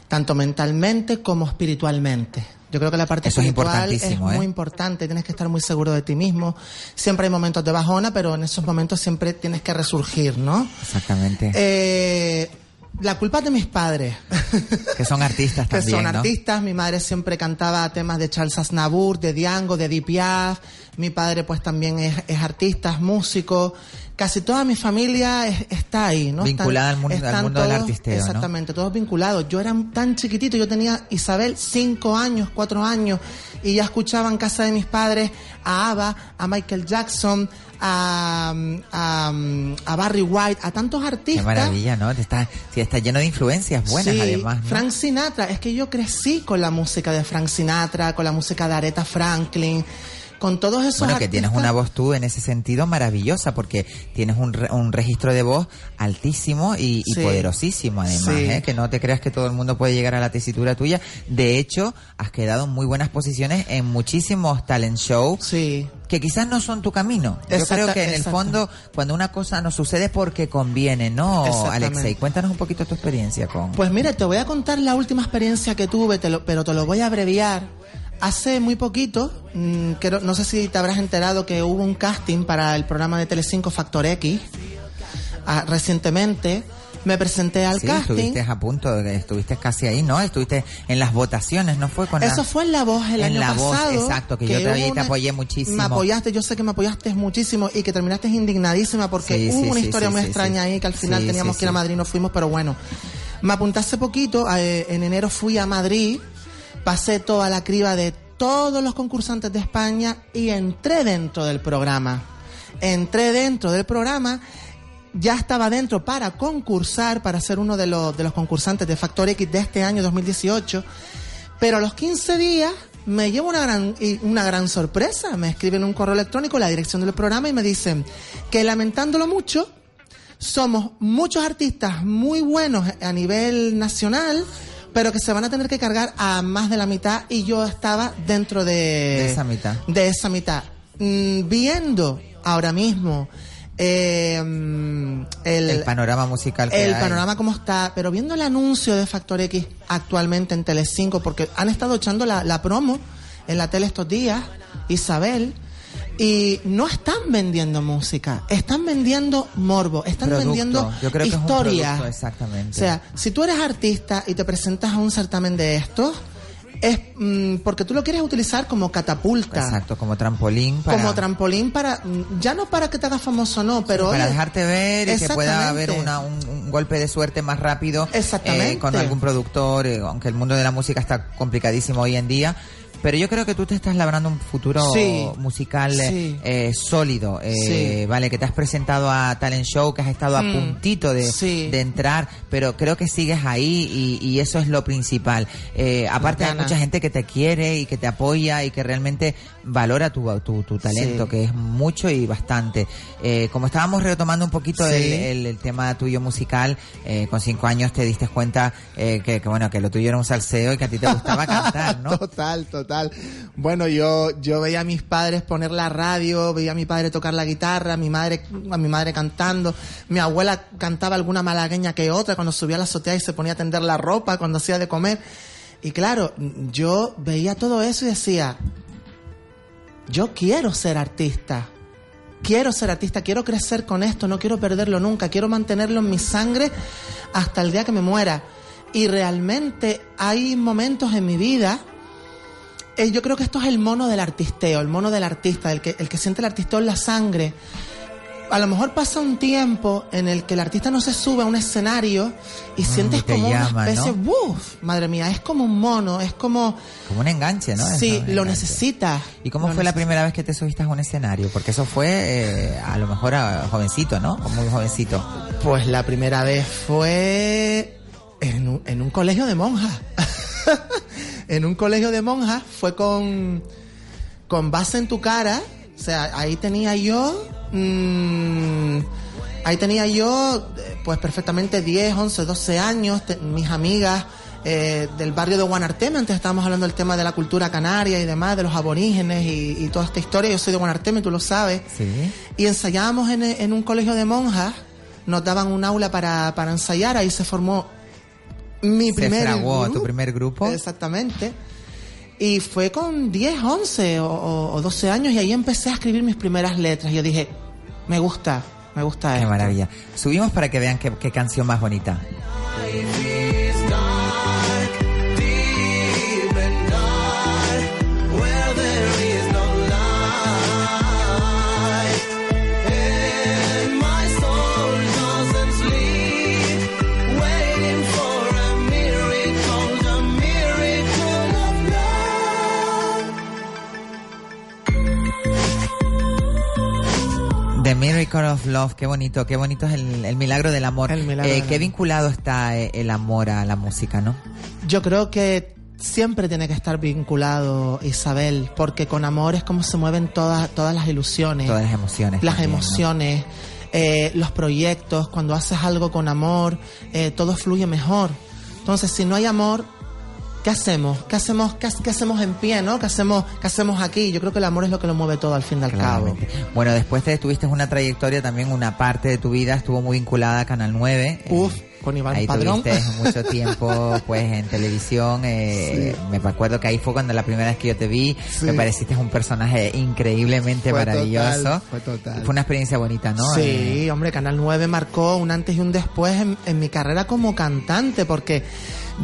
tanto mentalmente como espiritualmente. Yo creo que la parte Eso es espiritual importantísimo, muy ¿eh? importante, tienes que estar muy seguro de ti mismo. Siempre hay momentos de bajona, pero en esos momentos siempre tienes que resurgir, ¿no? Exactamente. Eh, la culpa es de mis padres. que son artistas *laughs* que también, son ¿no? artistas. Mi madre siempre cantaba temas de Charles Aznavour, de Diango, de Edith Piaf. Mi padre pues también es, es artista, es músico. Casi toda mi familia es- está ahí, ¿no? Vinculada al mundo- al mundo del artisteo, ¿no? Exactamente, todos vinculados. Yo era tan chiquitito, yo tenía Isabel cinco años, cuatro años, y ya escuchaba en casa de mis padres a ABBA, a Michael Jackson, a, a, a Barry White, a tantos Qué artistas. maravilla, ¿no? Está, sí, está lleno de influencias buenas, Sí, además. ¿no? Frank Sinatra, es que yo crecí con la música de Frank Sinatra, con la música de Aretha Franklin, con todos esos Bueno, que tienes una voz tú en ese sentido maravillosa, porque tienes un, re- un registro de voz altísimo y, y Sí. poderosísimo, además, Sí. ¿eh? que no te creas que todo el mundo puede llegar a la tesitura tuya. De hecho, has quedado en muy buenas posiciones en muchísimos talent shows que quizás no son tu camino. Yo Exacta- creo que en el fondo, cuando una cosa nos sucede es porque conviene, ¿no. Alexei? Cuéntanos un poquito tu experiencia con... Pues mira, te voy a contar la última experiencia que tuve, te lo- pero te lo voy a abreviar. Hace muy poquito, mm, creo- no sé si te habrás enterado que hubo un casting para el programa de Telecinco Factor X. Ah, recientemente me presenté al Sí, casting. estuviste a punto, estuviste casi ahí, ¿no? Estuviste en las votaciones, ¿no fue con la- Eso fue en La Voz el En año La Voz, pasado. exacto, que yo te- apoyé muchísimo. Me apoyaste, yo sé que me apoyaste muchísimo y que terminaste indignadísima porque Sí, hubo sí, una historia muy extraña ahí que al final teníamos que ir a. Madrid, no fuimos, pero bueno. Me apunté hace poquito, eh, en enero fui a Madrid, pasé toda la criba de todos los concursantes de España y entré dentro del programa. Entré dentro del programa ya estaba dentro para concursar, para ser uno de los, de los concursantes de Factor X de este año 2018. Pero a los 15 días me llevo una gran, una gran sorpresa. Me escriben un correo electrónico la dirección del programa y me dicen que lamentándolo mucho, somos muchos artistas muy buenos a nivel nacional, pero que se van a tener que cargar a más de la mitad y yo estaba dentro de, De esa mitad. de esa mitad. Mm, viendo ahora mismo eh, mm, el, el panorama musical que el hay. panorama como está, pero viendo el anuncio de Factor X actualmente en Telecinco, porque han estado echando la, la promo en la tele estos días, Isabel, y no están vendiendo música, están vendiendo morbo, están Producto. vendiendo Yo creo que es un historia. exactamente. O sea, si tú eres artista y te presentas a un certamen de estos, es mm, porque tú lo quieres utilizar como catapulta. Exacto, como trampolín para, Como trampolín para, mm, ya no para que te hagas famoso, no, pero para oye, dejarte ver y que pueda haber Exactamente. una- un, un golpe de suerte más rápido Exactamente. eh, con algún productor, eh, aunque el mundo de la música está complicadísimo hoy en día. Pero yo creo que tú te estás labrando un futuro Sí. musical eh, Sí. eh, sólido, eh, Sí. vale, que te has presentado a Talent Show, que has estado a Mm. puntito de, de entrar, pero creo que sigues ahí y, y eso es lo principal. Eh, aparte hay mucha gente que te quiere y que te apoya y que realmente valora tu, tu, tu talento, Sí. que es mucho y bastante. Eh, como estábamos retomando un poquito Sí. el, el- el tema tuyo musical, eh, con cinco años te diste cuenta eh, que, que, bueno que lo tuyo era un salseo y que a ti te gustaba *laughs* cantar, ¿no? Total, total. Bueno, yo, yo veía a mis padres poner la radio, veía a mi padre tocar la guitarra, a mi madre, a mi madre cantando, mi abuela cantaba alguna malagueña que otra cuando subía a la azotea y se ponía a tender la ropa, cuando hacía de comer. Y claro, yo veía todo eso y decía, yo quiero ser artista. Quiero ser artista, quiero crecer con esto, no quiero perderlo nunca, quiero mantenerlo en mi sangre hasta el día que me muera. Y realmente hay momentos en mi vida, eh, yo creo que esto es el mono del artisteo, el mono del artista, el que, el que siente el artisteo en la sangre. A lo mejor pasa un tiempo en el que el artista no se sube a un escenario y sientes Mm, te como llama, una especie, ¿no? ¡buf! Madre mía, es como un mono, es como... Como un enganche, ¿no? Sí, lo necesitas. ¿Y cómo Lo fue la primera vez que te subiste a un escenario? Porque eso fue eh, a lo mejor a jovencito, ¿no? Muy jovencito. Pues la primera vez fue En un, en un colegio de monjas. *laughs* en un colegio de monjas fue con, con base en tu cara. O sea, ahí tenía yo. mm, ahí tenía yo, eh, pues perfectamente 10, 11, 12 años. te- mis amigas eh, del barrio de Guanarteme. Antes estábamos hablando del tema de la cultura canaria y demás, de los aborígenes y, y toda esta historia. Yo soy de Guanarteme, tú lo sabes. Sí. Y ensayábamos en, en un colegio de monjas. Nos daban un aula para, para ensayar. Ahí se formó mi Se fraguó tu grupo. primer grupo. Exactamente. Y fue con 10, 11 o, o- o 12 años y ahí empecé a escribir mis primeras letras. Y yo dije, me gusta, me gusta Qué esto. maravilla. Subimos para que vean qué, qué canción más bonita. Miracle of Love, qué bonito, qué bonito es el, el milagro del amor. milagro Eh, del qué vinculado está eh, el amor a la música, ¿no? Yo creo que siempre tiene que estar vinculado, Isabel, porque con amor es como se mueven todas, todas las ilusiones. Todas las emociones. las también, ¿no? emociones, eh, los proyectos, cuando haces algo con amor, eh, todo fluye mejor. Entonces, si no hay amor, ¿qué hacemos? ¿Qué hacemos, qué, qué hacemos en pie, no? ¿Qué hacemos, ¿Qué hacemos aquí? Yo creo que el amor es lo que lo mueve todo al fin y al cabo. Bueno, después te tuviste una trayectoria también, una parte de tu vida estuvo muy vinculada a Canal 9. eh, Uf, con Iván Ahí Padrón. tuviste *laughs* mucho tiempo pues en televisión. eh, Me acuerdo que ahí fue cuando la primera vez que yo te vi. Sí. Me pareciste un personaje increíblemente Fue maravilloso. total, fue total. Fue una experiencia bonita, ¿no? Sí, Eh, hombre, Canal 9 marcó un antes y un después en, en mi carrera como cantante, porque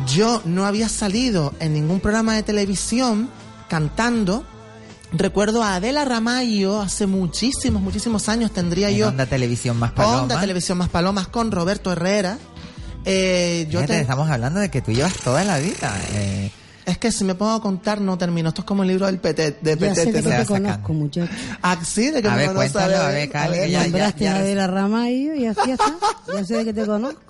yo no había salido en ningún programa de televisión cantando. Recuerdo a Adela Ramallo hace muchísimos, muchísimos años, tendría en yo Onda Televisión más paloma. Onda Televisión Más Palomas con Roberto Herrera. Eh, yo Fíjate, te- estamos hablando de que tú llevas toda la vida. eh, Es que si me pongo a contar no termino. Esto es como el libro del PT, de Ya sé Petete. que ¿no? te conozco, muchacho. Ah, sí, de que A me ver, conoces, a ver, Cali, que ya- ya- Nombraste ya a Adela Ramallo y así ya está. Ya sé de que te conozco.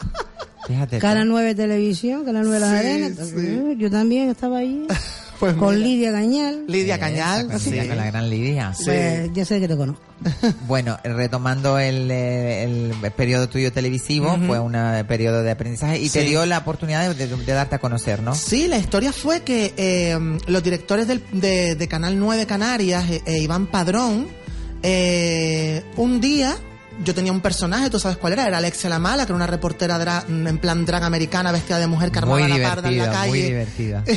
Fíjate. Canal 9 Televisión, Canal 9 Las Sí, Arenas. sí. Yo también estaba allí. *laughs* Pues con mira. Lidia Cañal. Lidia Cañal. con, sí. Lidia, con la gran Lidia. Pues, ya sé que te conozco. *laughs* Bueno, retomando el, eh, el periodo tuyo televisivo, fue un eh, periodo de aprendizaje y te Sí. dio la oportunidad de, de- de darte a conocer, ¿no? Sí, la historia fue que eh, los directores del- de, de Canal 9 Canarias, eh, eh, Iván Padrón, eh, un día yo tenía un personaje, tú sabes cuál era, era Alexia la Mala, que era una reportera dra- en plan drag americana vestida de mujer que armaba la parda en la calle. muy divertida. *laughs*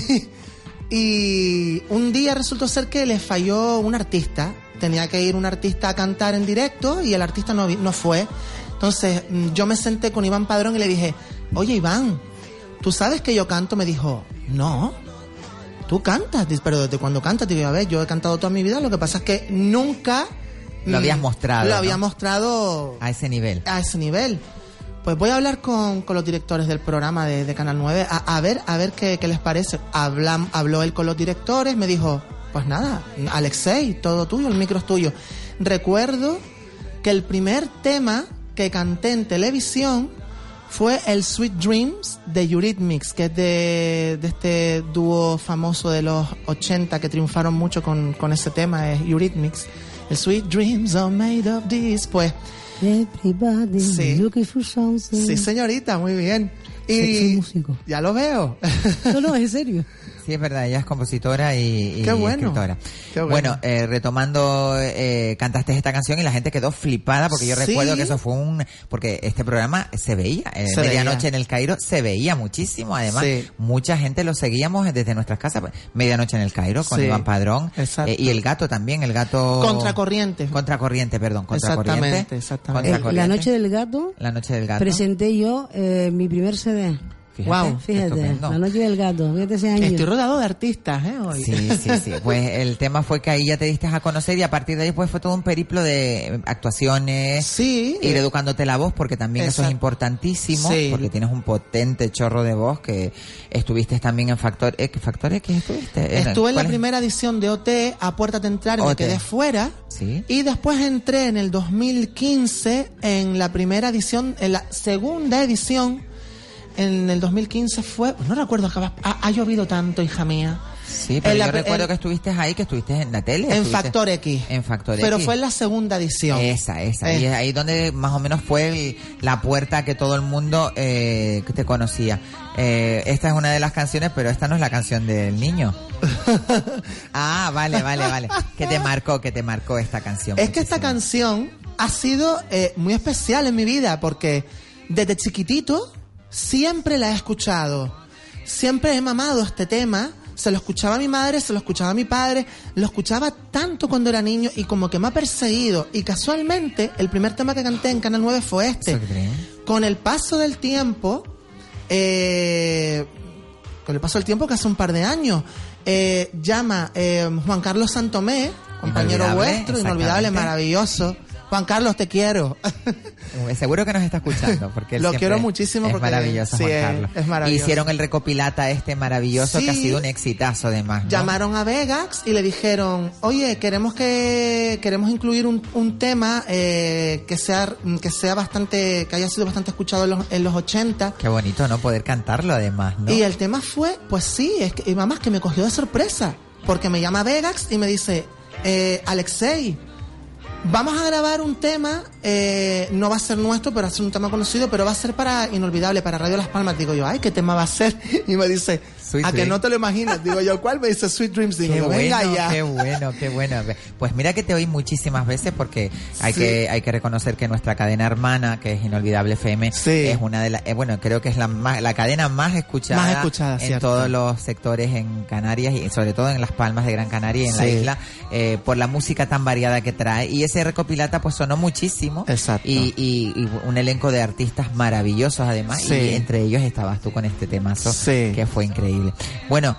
Y un día resultó ser que le falló un artista. Tenía que ir un artista a cantar en directo y el artista no, no fue. Entonces mm, yo me senté con Iván Padrón y le dije, oye Iván, ¿tú sabes que yo canto? Me dijo, no, tú cantas. Pero desde cuando cantas, digo, a ver, yo he cantado toda mi vida, lo que pasa es que nunca... Lo habías mm, mostrado, Lo ¿no? había mostrado A ese nivel. a ese nivel. Pues voy a hablar con, con los directores del programa de, de Canal 9 a, a ver a ver qué, qué les parece. Habló él con los directores, me dijo, pues nada, Alexei, todo tuyo, el micro es tuyo. Recuerdo que el primer tema que canté en televisión fue el Sweet Dreams de Eurythmics, que es de, de este dúo famoso de los 80 que triunfaron mucho con, con ese tema, es Eurythmics. El Sweet Dreams are made of this. Pues Everybody Sí. looking for something. Sí, señorita, muy bien. Soy Y músico. ya lo veo. No, no, es en serio. *laughs* Sí, es verdad, ella es compositora y, y Qué bueno, escritora. qué bueno. bueno, eh, retomando, eh, cantaste esta canción y la gente quedó flipada porque yo Sí. recuerdo que eso fue un... Porque este programa se veía, eh, Se Medianoche veía. en el Cairo se veía muchísimo. Además, Sí. mucha gente lo seguíamos desde nuestras casas. Medianoche en el Cairo con Sí. Iván Padrón. Exacto. Eh, y el gato también, el gato... Contracorriente. Contracorriente, perdón, contracorriente. Exactamente, exactamente. Eh, Contracorriente. la noche del gato La noche del gato. presenté yo eh, mi primer CD. Fíjate, Guau, Fíjate, la noche del gato, fíjate ese año. Estoy rodeado de artistas, ¿eh? Hoy. Sí, sí, sí. *laughs* Pues el tema fue que ahí ya te diste a conocer y a partir de ahí pues fue todo un periplo de actuaciones. Sí. Ir educándote la voz porque también eso es importantísimo Sí. porque tienes un potente chorro de voz que estuviste también en Factor X. ¿Factor X estuviste? Estuve en la primera edición de OT, a Puerta de Entrar, y me OT. quedé fuera. Sí. Y después entré en el 2015 en la primera edición, en la segunda edición en el 2015 fue, no recuerdo, ha, ha llovido tanto, hija mía. Sí, pero la- yo recuerdo que estuviste ahí, que estuviste en la tele. En Factor X. En Factor Pero X. fue en la segunda edición. Esa, esa. Eh. Y es ahí donde más o menos fue el- la puerta que todo el mundo eh, te conocía. Eh, esta es una de las canciones, pero esta no es la canción del niño. *laughs* ah, vale, vale, vale. Que te marcó, que te marcó esta canción. Es que esta canción ha sido eh, muy especial en mi vida porque desde chiquitito siempre la he escuchado. Siempre he mamado este tema. Se lo escuchaba a mi madre, se lo escuchaba a mi padre, lo escuchaba tanto cuando era niño y como que me ha perseguido. Y casualmente, el primer tema que canté en Canal 9 fue este. Con el paso del tiempo, eh, con el paso del tiempo, que hace un par de años, eh, llama eh, Juan Carlos Santomé, compañero vuestro, inolvidable, maravilloso. Juan Carlos, te quiero. *laughs* Eh, Seguro que nos está escuchando, porque él Lo quiero muchísimo es porque- maravilloso, sí, Juan es- Carlos. es maravilloso. Hicieron el recopilata este maravilloso que ha sido un exitazo además. ¿no? Llamaron a Vegax y le dijeron, oye, queremos que queremos incluir un, un tema eh, que sea que sea bastante que haya sido bastante escuchado en los, en los 80 Qué bonito, ¿no? Poder cantarlo además, ¿no? y el tema fue, pues sí, es que, y mamá, que me cogió de sorpresa, porque me llama Vegax y me dice, eh, Alexei, vamos a grabar un tema, eh, no va a ser nuestro, pero va a ser un tema conocido, pero va a ser para Inolvidable, para Radio Las Palmas. Digo yo, ay, ¿qué tema va a ser? *laughs* Y me dice, Sweet a que no te lo imaginas. Digo yo, ¿cuál? Me dice Sweet Dreams. Digo Qué venga ya. qué bueno, qué bueno. Pues mira que te oí muchísimas veces porque hay Sí. que hay que reconocer que nuestra cadena hermana, que es Inolvidable FM, es una de las, eh, bueno, creo que es la más, la cadena más escuchada, Más escuchada, en cierto. todos los sectores en Canarias y sobre todo en las Palmas de Gran Canaria y en la isla eh, por la música tan variada que trae y ese recopilata pues sonó muchísimo Exacto. y, y- y un elenco de artistas maravillosos además y entre ellos estabas tú con este temazo Sí. que fue increíble. Bueno,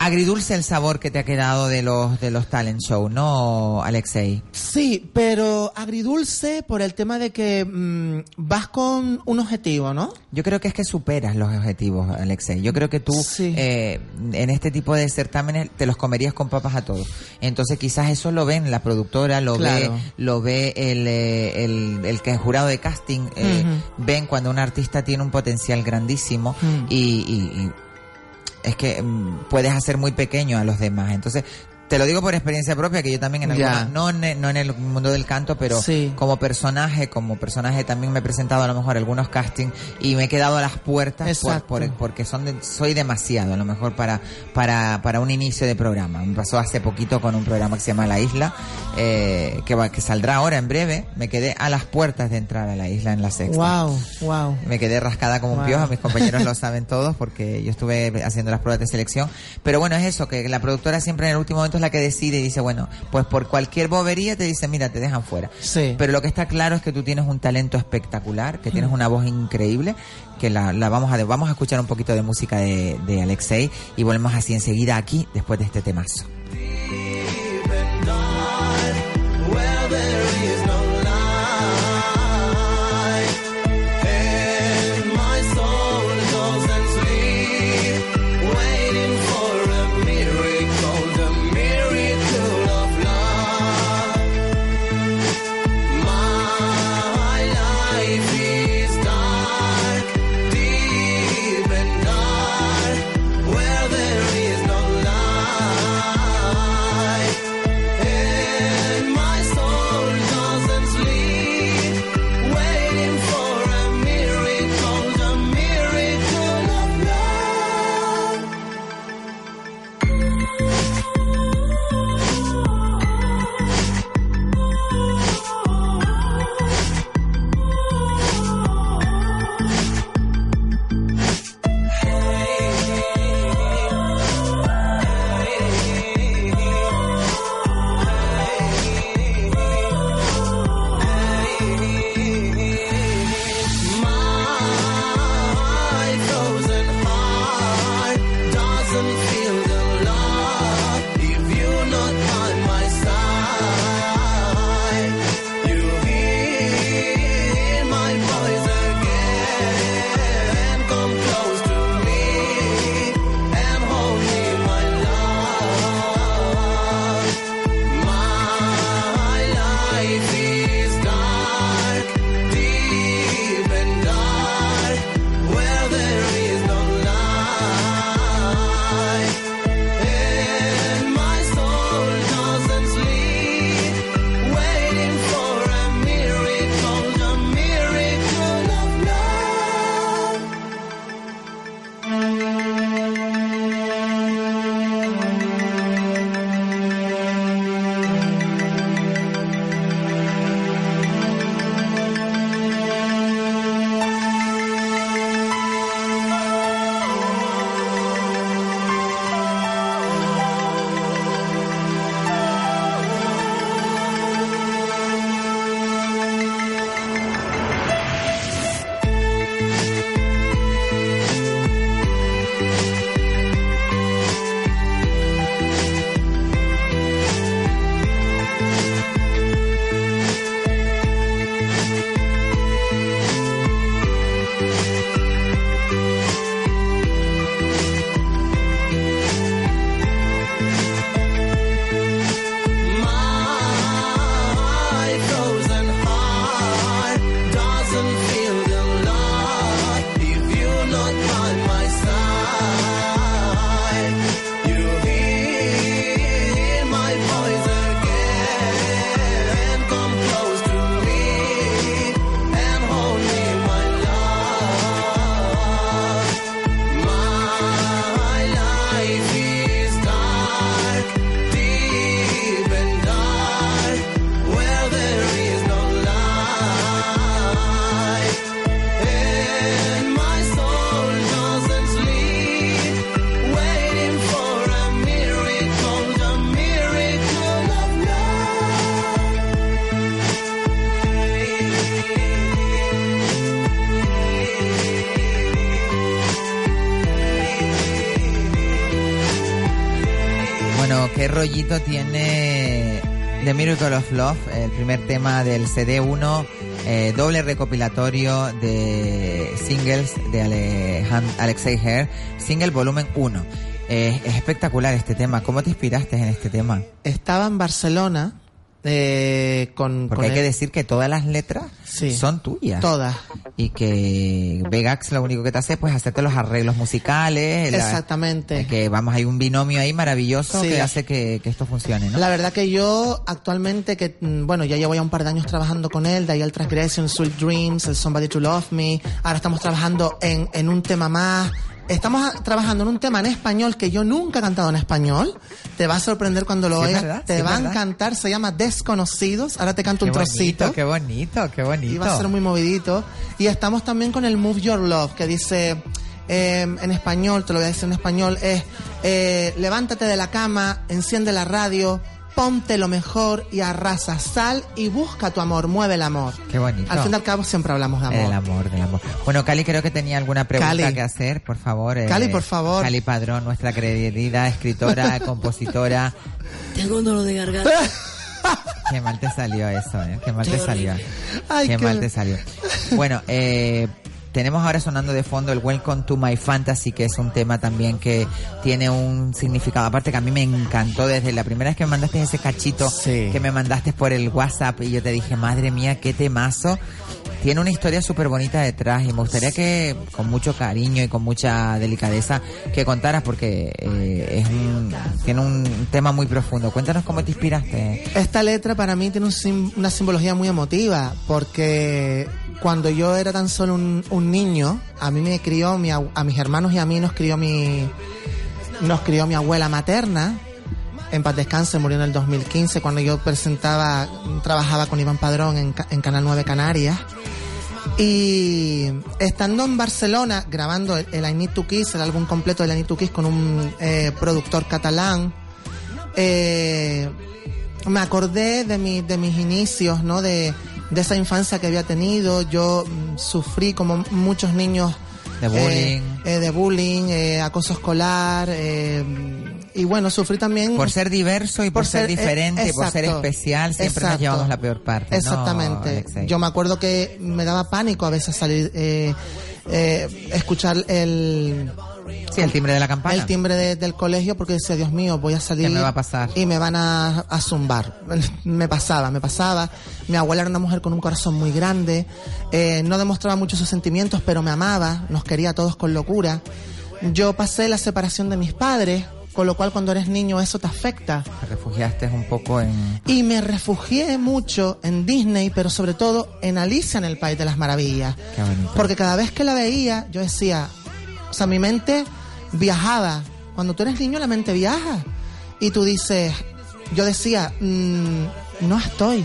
agridulce el sabor que te ha quedado de los de los talent show, ¿no, Alexei? Sí, pero agridulce por el tema de que mm, vas con un objetivo, ¿no? Yo creo que es que superas los objetivos, Alexei. Yo creo que tú eh, en este tipo de certámenes te los comerías con papas a todos. Entonces quizás eso lo ven la productora, lo Claro. ve lo ve el, eh, el, el que es jurado de casting, eh, ven cuando un artista tiene un potencial grandísimo y, y- y es que mm, puedes hacer muy pequeño a los demás. Entonces, te lo digo por experiencia propia, que yo también en alguna, no, en, no en el mundo del canto, pero Sí. como personaje, como personaje también me he presentado a lo mejor algunos castings y me he quedado a las puertas por- Exacto. por- porque son de- soy demasiado a lo mejor para, para, para un inicio de programa. Me pasó hace poquito con un programa que se llama La Isla, eh, que, va, que saldrá ahora en breve. Me quedé a las puertas de entrar a la isla en la sexta. Wow, wow. Me quedé rascada como un Wow. piojo, mis compañeros lo *laughs* saben todos porque yo estuve haciendo las pruebas de selección. Pero bueno, es eso, que la productora siempre en el último momento es la que decide y dice, bueno, pues por cualquier bobería te dice, mira, te dejan fuera. Sí. Pero lo que está claro es que tú tienes un talento espectacular, que tienes Mm. una voz increíble, que la, la vamos a vamos a escuchar un poquito de música de, de Alexei y volvemos así enseguida aquí después de este temazo. Tiene The Miracle of Love, el primer tema del CD1, eh, doble recopilatorio de singles de Alexei Herr, single volumen 1. Eh, es espectacular este tema. ¿Cómo te inspiraste en este tema? Estaba en Barcelona eh, con... Porque con hay que decir que todas las letras Sí. son tuyas. Todas. Y que Vegax lo único que te hace pues hacerte los arreglos musicales. la- Exactamente. que vamos, hay un binomio ahí maravilloso Sí. que hace que, que esto funcione, ¿no? La verdad que yo actualmente, que mm, bueno, ya llevo ya un par de años trabajando con él, de ahí el Transgression, Sweet Dreams, el Somebody to Love Me, ahora estamos trabajando en, en un tema más, estamos trabajando en un tema en español que yo nunca he cantado en español, te va a sorprender cuando lo Sí, oigas, verdad, te sí, va a encantar, se llama Desconocidos, ahora te canto Qué un trocito. bonito, qué bonito, qué bonito. Y va a ser muy movidito. Y estamos también con el Move Your Love, que dice eh, en español, te lo voy a decir en español, es eh, levántate de la cama, enciende la radio, ponte lo mejor y arrasa, sal y busca tu amor, mueve el amor. Qué bonito. Al fin y al cabo siempre hablamos de amor. El amor, del amor. Bueno, Cali creo que tenía alguna pregunta Cali. que hacer, por favor. eh, Cali, por favor. Cali Padrón, nuestra querida escritora, *laughs* compositora. Tengo un dolor de garganta. *laughs* Qué mal te salió eso, ¿eh? Qué mal Qué te salió. horrible. Ay, qué qué- mal te salió. Bueno, eh, tenemos ahora sonando de fondo el Welcome to My Fantasy, que es un tema también que tiene un significado. Aparte que a mí me encantó desde la primera vez que me mandaste ese cachito que me mandaste por el WhatsApp y yo te dije, madre mía, qué temazo. Tiene una historia súper bonita detrás y me gustaría que con mucho cariño y con mucha delicadeza que contaras porque eh, es un, tiene un tema muy profundo. Cuéntanos cómo te inspiraste. Esta letra para mí tiene un sim- una simbología muy emotiva, porque cuando yo era tan solo un, un niño, a mí me crió, mi, a mis hermanos y a mí nos crió mi, nos crió mi abuela materna. En paz descanse, murió en el 2015 cuando yo presentaba, trabajaba con Iván Padrón en, en Canal 9 Canarias. Y estando en Barcelona grabando el, el I Need to Kiss, el álbum completo del I Need to Kiss con un eh, productor catalán, eh, me acordé de, de mis inicios, ¿no? De, de esa infancia que había tenido. Yo mm, sufrí como muchos niños De bullying. eh, eh, de bullying, eh, acoso escolar. eh, y bueno, sufrí también. Por ser diverso y por, ser, eh, diferente, por ser exacto, especial, siempre nos exacto. llevamos la peor parte. ¿no, Exactamente. Yo me acuerdo que me daba pánico a veces salir, eh, eh, escuchar el. Sí, el timbre de la campana. El timbre de- del colegio porque decía, Dios mío, voy a salir. ¿Qué me va a pasar? Y me van a, a zumbar. me pasaba, me pasaba. Mi abuela era una mujer con un corazón muy grande. eh, no demostraba mucho sus sentimientos, pero me amaba. Nos quería a todos con locura. Yo pasé la separación de mis padres, con lo cual cuando eres niño eso te afecta. Te refugiaste un poco en... Y me refugié mucho en Disney, pero sobre todo en Alicia en el País de las Maravillas. Qué. Porque cada vez que la veía, yo decía, o sea, mi mente viajaba. Cuando tú eres niño, la mente viaja. Y tú dices, yo decía, mm, no estoy.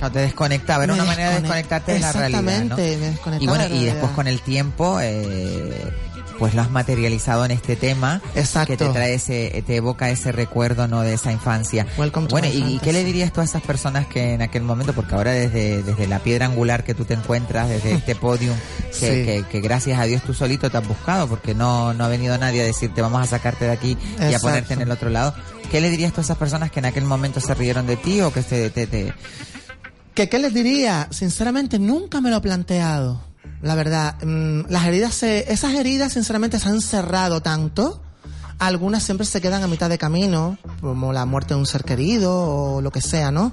No, te desconectaba, era Me una manera de desconec- desconectarte de la realidad. ¿no? Exactamente, me desconectaba Y bueno, de la y después con el tiempo, eh, pues lo has materializado en este tema Exacto. que te trae ese, te evoca ese recuerdo no de esa infancia. Welcome to bueno, my ¿y, qué le dirías tú a esas personas que en aquel momento, porque ahora desde, desde la piedra angular que tú te encuentras, desde este *laughs* podium, que, Sí. que, que gracias a Dios tú solito te has buscado, porque no, no ha venido nadie a decirte vamos a sacarte de aquí y a ponerte en el otro lado. ¿Qué le dirías tú a esas personas que en aquel momento se rieron de ti o que se, te, te- ¿Que qué les diría? Sinceramente, nunca me lo he planteado. La verdad, mm, las heridas se, esas heridas sinceramente se han cerrado tanto. Algunas siempre se quedan a mitad de camino, como la muerte de un ser querido o lo que sea, ¿no?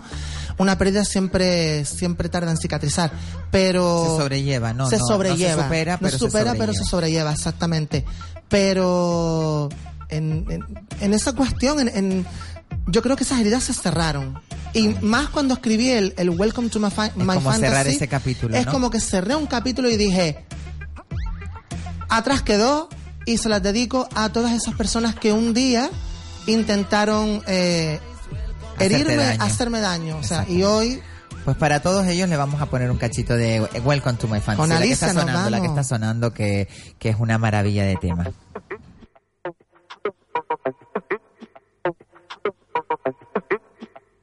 Una pérdida siempre, siempre tarda en cicatrizar, pero... Se sobrelleva, ¿no? Se no- no se sobrelleva. supera, No pero se se supera, pero sobrelleva. se sobrelleva, exactamente. Pero en, en, en esa cuestión, en, en- yo creo que esas heridas se cerraron. Y más cuando escribí el, el Welcome to My, Fa- My como Fantasy. cerrar ese capítulo, Es ¿no? como que cerré un capítulo y dije, atrás quedó y se las dedico a todas esas personas que un día intentaron eh, herirme, daño. hacerme daño. O sea, y hoy Pues para todos ellos le vamos a poner un cachito de Welcome to My Fantasy. Con la que Alicia está sonando, la que está sonando que, que es una maravilla de tema.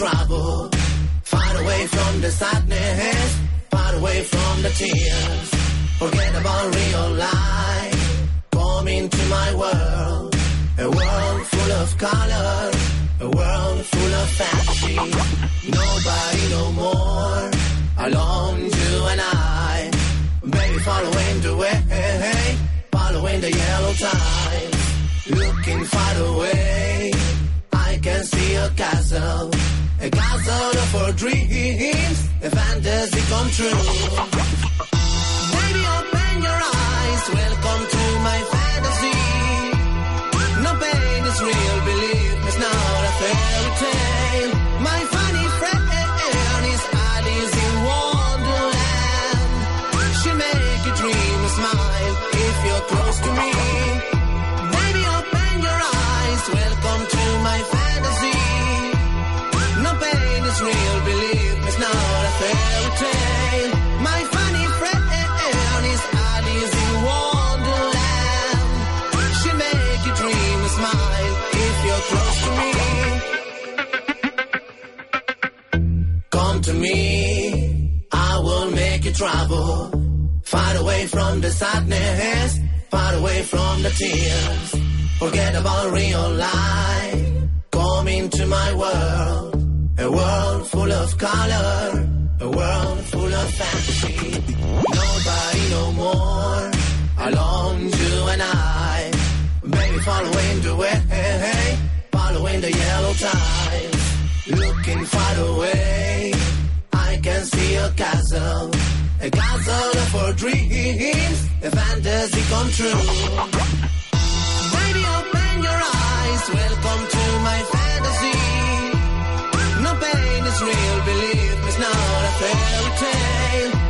travel. Far away from the sadness, far away from the tears. Forget about real life. Come into my world. A world full of color. A world full of fantasy. Nobody no more. Alone, you and I. Baby, following the way. Following the yellow tide. Looking far away. I can see a castle. A castle of our dreams. A fantasy come true. Baby, open your eyes. Welcome to my fantasy. No pain is real, Come to me, I will make you travel far away from the sadness, far away from the tears. Forget about real life. Come into my world, a world full of color, a world full of fantasy. Nobody no more, alone you and I. Baby, following the way, following the yellow tide. Looking far away, I can see a castle, a castle of our dreams, a fantasy come true. Baby, open your eyes, welcome to my fantasy. No pain is real, believe it's not a fairy tale.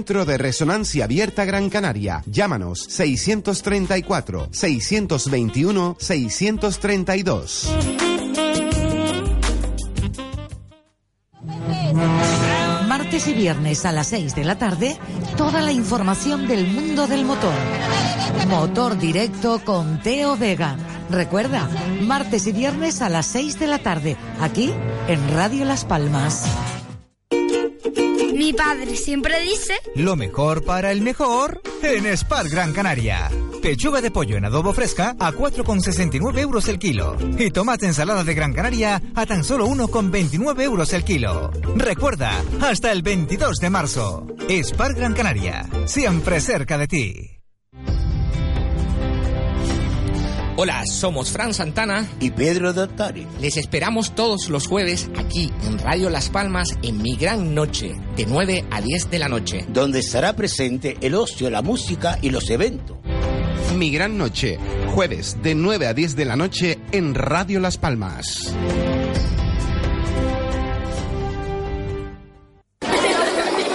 de Resonancia Abierta Gran Canaria. Llámanos 634 621 632. Martes y viernes a las 6 de la tarde, toda la información del mundo del motor. Motor directo con Teo Vega. Recuerda, martes y viernes a las 6 de la tarde, aquí en Radio Las Palmas. Mi padre siempre dice... Lo mejor para el mejor en Spar Gran Canaria. Pechuga de pollo en adobo fresca a 4,69 euros el kilo. Y tomate ensalada de Gran Canaria a tan solo 1,29 euros el kilo. Recuerda, hasta el 22 de marzo. Spar Gran Canaria, siempre cerca de ti. Hola, somos Fran Santana y Pedro Dottari. Les esperamos todos los jueves aquí en Radio Las Palmas en Mi Gran Noche, de 9 a 10 de la noche. Donde estará presente el ocio, la música y los eventos. Mi Gran Noche, jueves de 9 a 10 de la noche en Radio Las Palmas.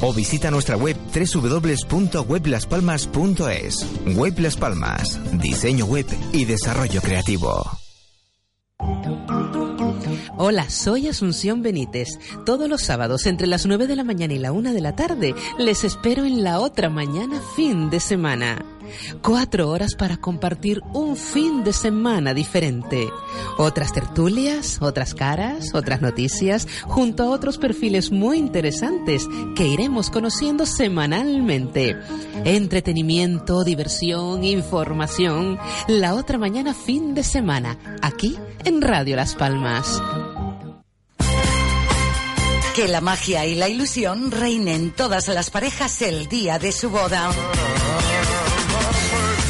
o visita nuestra web www.weblaspalmas.es. Web Las Palmas, diseño web y desarrollo creativo. Hola, soy Asunción Benítez. Todos los sábados entre las 9 de la mañana y la 1 de la tarde les espero en la otra mañana fin de semana. Cuatro horas para compartir un fin de semana diferente. Otras tertulias, otras caras, otras noticias, junto a otros perfiles muy interesantes que iremos conociendo semanalmente. Entretenimiento, diversión, información. La otra mañana fin de semana, aquí en Radio Las Palmas. Que la magia y la ilusión reinen todas las parejas el día de su boda.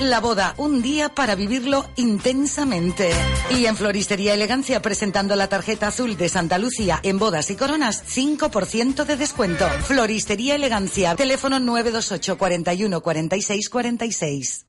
La boda, un día para vivirlo intensamente. Y en Floristería Elegancia, presentando la tarjeta azul de Santa Lucía en bodas y coronas, 5% de descuento. Floristería Elegancia, teléfono 928 41 46 46.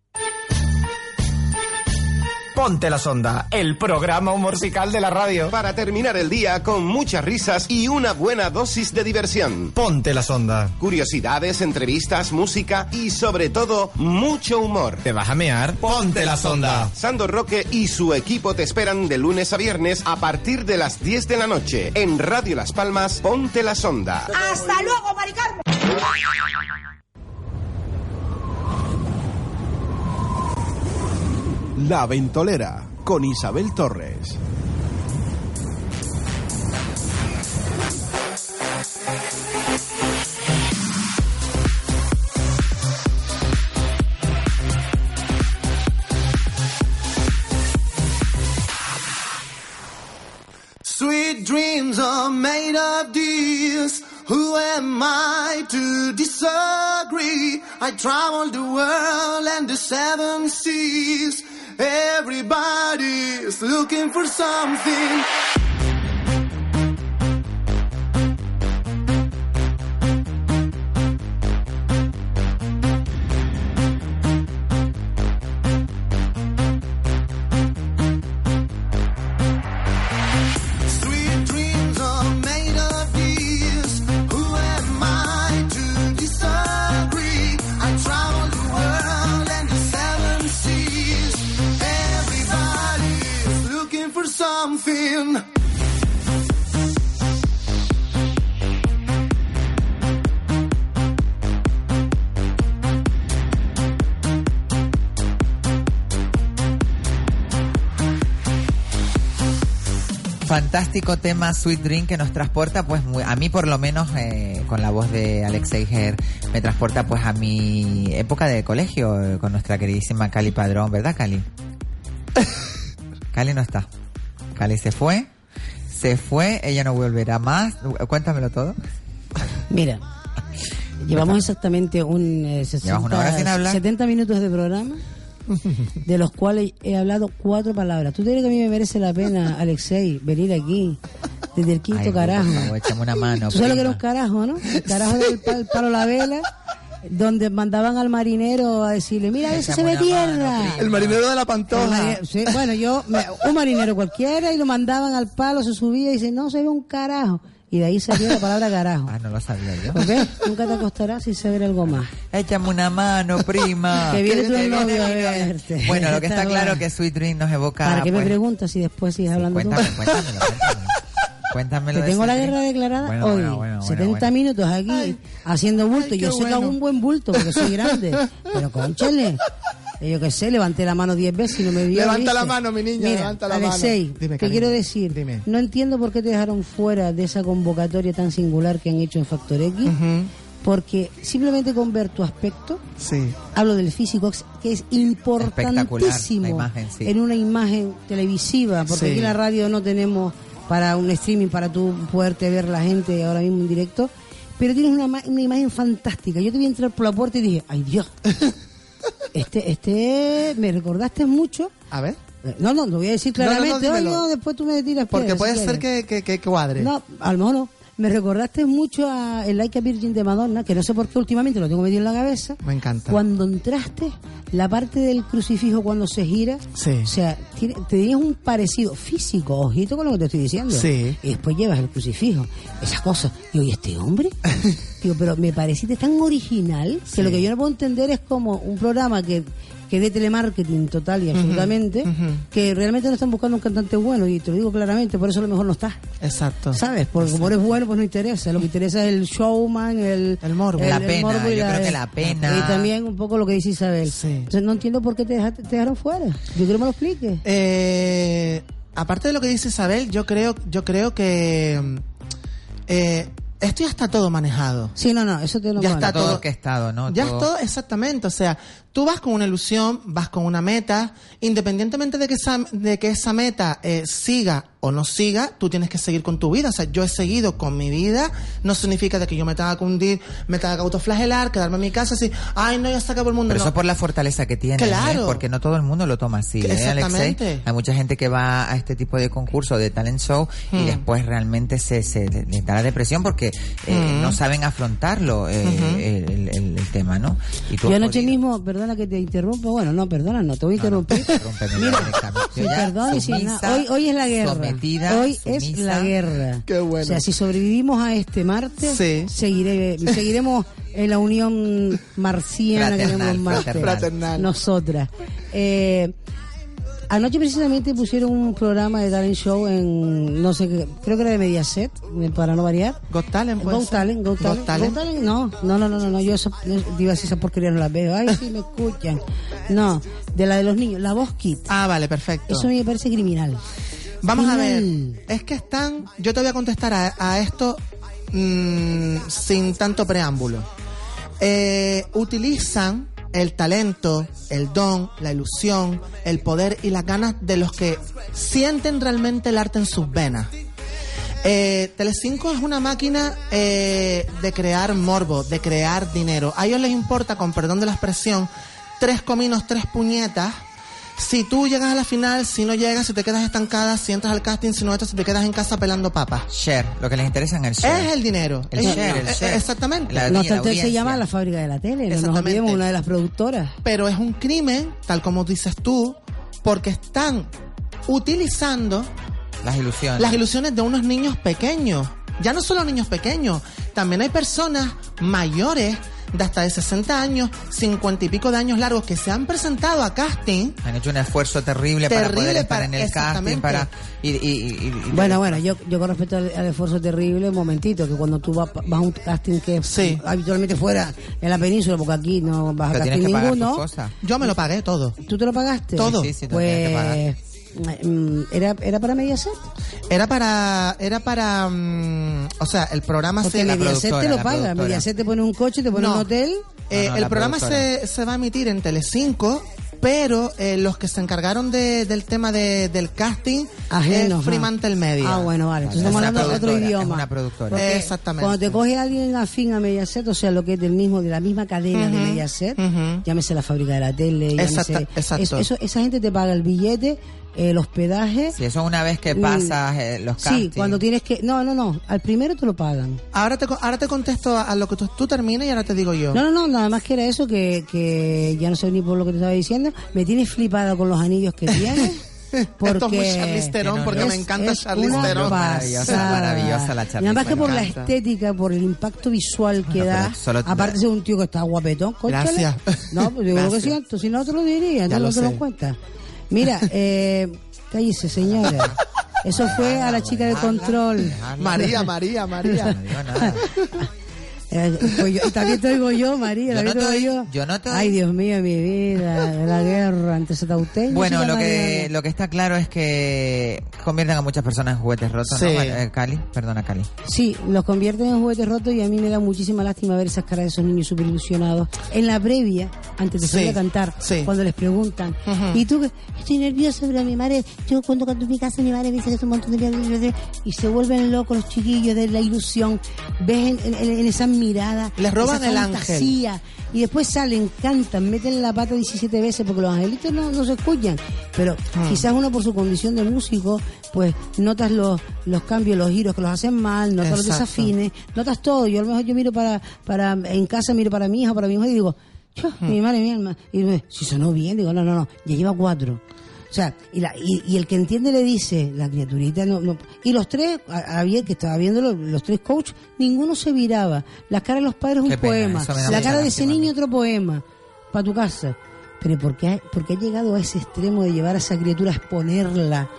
Ponte la sonda, el programa musical de la radio. Para terminar el día con muchas risas y una buena dosis de diversión. Ponte la sonda. Curiosidades, entrevistas, música y sobre todo mucho humor. ¿Te vas a mear? Ponte la sonda. Sando Roque y su equipo te esperan de lunes a viernes a partir de las 10 de la noche en Radio Las Palmas. Ponte la sonda. Hasta luego, Maricarmen. La Ventolera con Isabel Torres. Sweet dreams are made of these. Who am I to disagree? I traveled the world and the seven seas. Everybody's looking for something. Something. Fantástico tema Sweet Dream que nos transporta, pues muy- a mí por lo menos eh, con la voz de Alexei Ger me transporta pues a mi época de colegio eh, con nuestra queridísima Cali Padrón, ¿verdad Cali? *laughs* Cali no está. Cali se fue, se fue, ella no volverá más. Cuéntamelo todo. Mira, *laughs* Llevamos exactamente un eh, 60, ¿Llevas una hora sin hablar? 70 minutos de programa, de los cuales he hablado cuatro palabras. ¿Tú crees que a mí me merece la pena, *laughs* Alexei, venir aquí desde el quinto Ay, carajo? favor, échame una mano. ¿Tú sabes lo que era un carajo, no? El carajo del pal- palo la vela, donde mandaban al marinero a decirle, mira, eso se ve tierra. El marinero de la pantoja. mari- sí, bueno, yo, me- un marinero cualquiera, y lo mandaban al palo, se subía y dice, no, se ve un carajo. Y de ahí salió la palabra carajo. Ah, no lo sabía yo. Pues ves, nunca te acostarás sin saber algo más. Échame una mano, prima. *laughs* Que viene tu novio a verte. Bueno, lo que está Está claro que Sweet Dream nos evoca. ¿Para qué me pues, preguntas si después sigues hablando tú? Cuéntame, cuéntamelo, cuéntamelo. Cuéntamelo Que de tengo la guerra declarada Bueno, hoy. bueno, bueno, bueno, 70 bueno. minutos aquí haciendo bulto. ay, yo sé que hago un buen bulto porque soy grande. pero conchale. Yo qué sé, levanté la mano 10 veces y no me vio. Levanta la mano, mi niña, Mira, levanta la Alexei, mano. Dime, te quiero decir, dime. no entiendo por qué te dejaron fuera de esa convocatoria tan singular que han hecho en Factor X. Porque simplemente con ver tu aspecto, Sí. hablo del físico, que es importantísimo la imagen, sí. en una imagen televisiva, porque Sí. aquí en la radio no tenemos para un streaming, para tú poderte ver la gente ahora mismo en directo, pero tienes una, una imagen fantástica. Yo te vi entrar por la puerta y dije, ay Dios, *laughs* este, este, me recordaste mucho. A ver. No, no, lo voy a decir No, no, no, claramente. Después tú me tiras Porque puede si ser que, que, que cuadre. No, a lo mejor no. Me recordaste mucho a el Like a Virgin de Madonna, que no sé por qué últimamente lo tengo metido en la cabeza. Me encanta. Cuando entraste, la parte del crucifijo cuando se gira, Sí. o sea, tiene, tenías un parecido físico, ojito con lo que te estoy diciendo. Sí. Y después llevas el crucifijo, esas cosas. Digo, ¿y este hombre? *laughs* Digo, pero me pareciste tan original que lo que yo no puedo entender es como un programa que que de telemarketing total y absolutamente, que realmente no están buscando un cantante bueno, y te lo digo claramente, por eso a lo mejor no está. Exacto. ¿Sabes? Porque como eres bueno, pues no interesa. Lo que interesa es el showman, el, El morbo. La pena, morbo y yo la- creo que la pena. Y también un poco lo que dice Isabel. Entonces no entiendo por qué te, dejaste- te dejaron fuera. Yo quiero que me lo expliques. Eh, aparte de lo que dice Isabel, yo creo, yo creo que mm, eh, esto ya está todo manejado. Sí, no, no, eso te lo Ya está todo todo- orquestado, ¿no? Ya es todo exactamente, o sea, tú vas con una ilusión, vas con una meta, independientemente de que esa, de que esa meta eh, siga o no siga, tú tienes que seguir con tu vida. O sea, yo he seguido con mi vida, no significa de que yo me tenga que hundir, me tenga que autoflagelar, quedarme en mi casa así, ay no, ya se acabó el mundo. Pero no. eso por la fortaleza que tiene, Claro. ¿eh? porque no todo el mundo lo toma así, ¿eh, Exactamente. Alexei? Hay mucha gente que va a este tipo de concursos, de talent show, y Hmm. después realmente se, se les da la depresión porque eh, Hmm. no saben afrontarlo, eh, Ujú. el, el- el tema, ¿no? Y tú Yo anoche podido- mismo, perdona que te interrumpa, bueno, no, perdona, no te voy a interrumpir. Interrúmpeme Mira, directamente. sin perdón y sin nada. Hoy, hoy es la guerra. sometida, hoy es sumisa. la guerra. Qué bueno. O sea, si sobrevivimos a este martes, Sí. seguiré, seguiremos en la unión marciana que Fraternal, tenemos Marte. fraternal. Fraternal. Nosotras. Eh, Anoche precisamente pusieron un programa de talent show en, no sé creo que era de Mediaset, para no variar. Got Talent, puede Go ser. Talent, Go Got Talent. Talent. Go Talent, no, no, no, no, no, yo digo así, esa porquería no la veo. Ay, sí, me escuchan. No, de la de los niños, la voz kit. Ah, vale, perfecto. Eso me parece criminal. Vamos a ver, es que están, yo te voy a contestar a, a esto mm, sin tanto preámbulo. Eh, utilizan el talento, el don, la ilusión, el poder y las ganas de los que sienten realmente el arte en sus venas. Eh, Telecinco es una máquina eh, de crear morbo, de crear dinero. A ellos les importa, con perdón de la expresión, tres cominos, tres puñetas. Si tú llegas a la final, si no llegas, si te quedas estancada, si entras al casting, si no entras, si te quedas en casa pelando papas. Share, lo que les interesa en el share. Es el dinero. El Es- share, el eh, share. Exactamente. La- la obstante, se llama la fábrica de la tele, no nos olvidemos una de las productoras. Pero es un crimen, tal como dices tú, porque están utilizando Las ilusiones. las ilusiones de unos niños pequeños. Ya no solo niños pequeños, también hay personas mayores de hasta de 60 años, 50 y pico de años largos que se han presentado a casting. Han hecho un esfuerzo terrible, para Terrible poder estar para- en el casting, para... Y, y- y- y- Bueno, bueno, yo, yo con respecto al, al esfuerzo terrible, un momentito, que cuando tú vas, vas a un casting que Sí. habitualmente fuera en la península, porque aquí no vas a Pero casting ninguno. tus cosas. Yo me lo pagué todo. ¿Tú te lo pagaste? Todo. Sí, sí. Pues, ¿era, ¿era para Mediaset? Era para, era para, mm, o sea, el programa Porque se... la Mediaset te productora, lo paga. productora. Mediaset te pone un coche, te pone No. un hotel. Eh, No, no, el programa productora. se, se va a emitir en Telecinco pero eh, los que se encargaron de- del tema de- del casting Ajenos, es ah. Fremantle Media. Ah, bueno, vale. Entonces estamos hablando de otro idioma. Porque Exactamente. Cuando te coge alguien afín a Mediaset, o sea, lo que es del mismo, de la misma cadena de Ujú, Mediaset, ujú. llámese la fábrica de la tele, Exacta- llámese- exacto. eso- eso- esa gente te paga el billete, el hospedaje. Si eso una vez que Mm. pasas eh, los Sí, castings. cuando tienes que. No, no, no. Al primero te lo pagan. Ahora te, ahora te contesto a, a lo que tú, tú termines y ahora te digo yo. No, no, no, nada más que era eso, que, que ya no sé ni por lo que te estaba diciendo. Me tienes flipada con los anillos que tienes. *laughs* Porque Esto es muy Charlize Theron, porque me encanta Charlize Theron. Maravillosa, maravillosa la Charlize además que por la estética, por el impacto visual que Bueno, da, solo- aparte de un tío que está guapetón. Gracias. No, pues yo lo que *laughs* Gracias. siento, si no te lo diría, Ya no, lo te lo cuentas. Mira, eh, cállese señora. Eso fue a la chica de control. María, María, María. Eh, *laughs* pues yo- también te oigo yo, María, Yo no te oigo yo. yo no te Ay. Dios mío, mi vida, la guerra antes de Bueno, lo que, lo que está claro es que convierten a muchas personas en juguetes rotos, Sí. ¿no? Eh, Cali, perdona, Cali. Sí, los convierten en juguetes rotos y a mí me da muchísima lástima ver esas caras de esos niños súper ilusionados. En la previa, antes de Sí, salir a cantar, cuando les preguntan, Ujú. ¿y tú qué? Estoy nerviosa, pero mi madre, yo cuando canto en mi casa, mi madre me dice que es un montón de mierda", y se vuelven locos los chiquillos de la ilusión. Ves en, en- en esa mirada, Les roban esa el ángel. Y después salen, cantan, meten la pata 17 veces porque los angelitos no, no se escuchan. Pero Hmm. quizás uno por su condición de músico, pues notas los, los cambios, los giros que los hacen mal, notas los desafines, notas todo. Yo a lo mejor yo miro para, para, en casa miro para mi hija, para mi hijo y digo, "Chua, Hmm. mi madre, mi alma. Y me, si sonó bien, digo, no, no, no, ya lleva cuatro. O sea, y, la, y, y el que entiende le dice, la criaturita no, no. Y los tres, había que estaba viendo los, los tres coach, ninguno se viraba. La cara de los padres un pena, poema. La cara de ese niño otro poema. Para tu casa. Pero ¿por qué, ha- por qué ha llegado a ese extremo de llevar a esa criatura a exponerla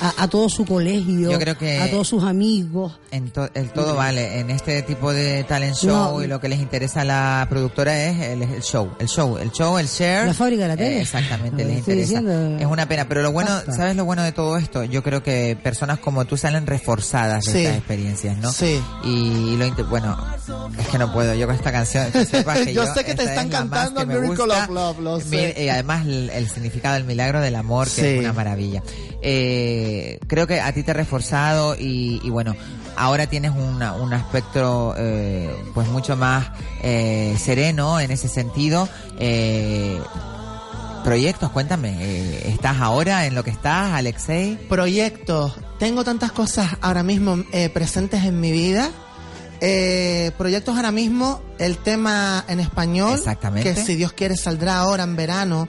a, a todo su colegio, Yo creo que- a todos sus amigos? En to- el todo vale. En este tipo de talent show No. y lo que les interesa a la productora es el, el show. El show, el show, el share. La fábrica de la tele. Eh, exactamente, Lo *laughs* les interesa. diciendo. Es una pena. Pero lo bueno, Basta. ¿sabes lo bueno de todo esto? Yo creo que personas como tú salen reforzadas de Sí. estas experiencias, ¿no? Sí. Y lo inter- bueno, es que no puedo. Yo con esta canción, que sepas *laughs* que Yo yo, sé que te están es cantando Miracle of Love, lo sé. y además el, el significado del milagro del amor, que Sí. es una maravilla. Eh, creo que a ti te ha reforzado y, y bueno, ahora tienes una- un aspecto eh, pues mucho más eh, sereno en ese sentido. Eh, proyectos, cuéntame, eh, ¿estás ahora en lo que estás, Alexei? Proyectos. Tengo tantas cosas ahora mismo eh, presentes en mi vida. Eh, proyectos ahora mismo, el tema en español, Exactamente. que si Dios quiere saldrá ahora en verano,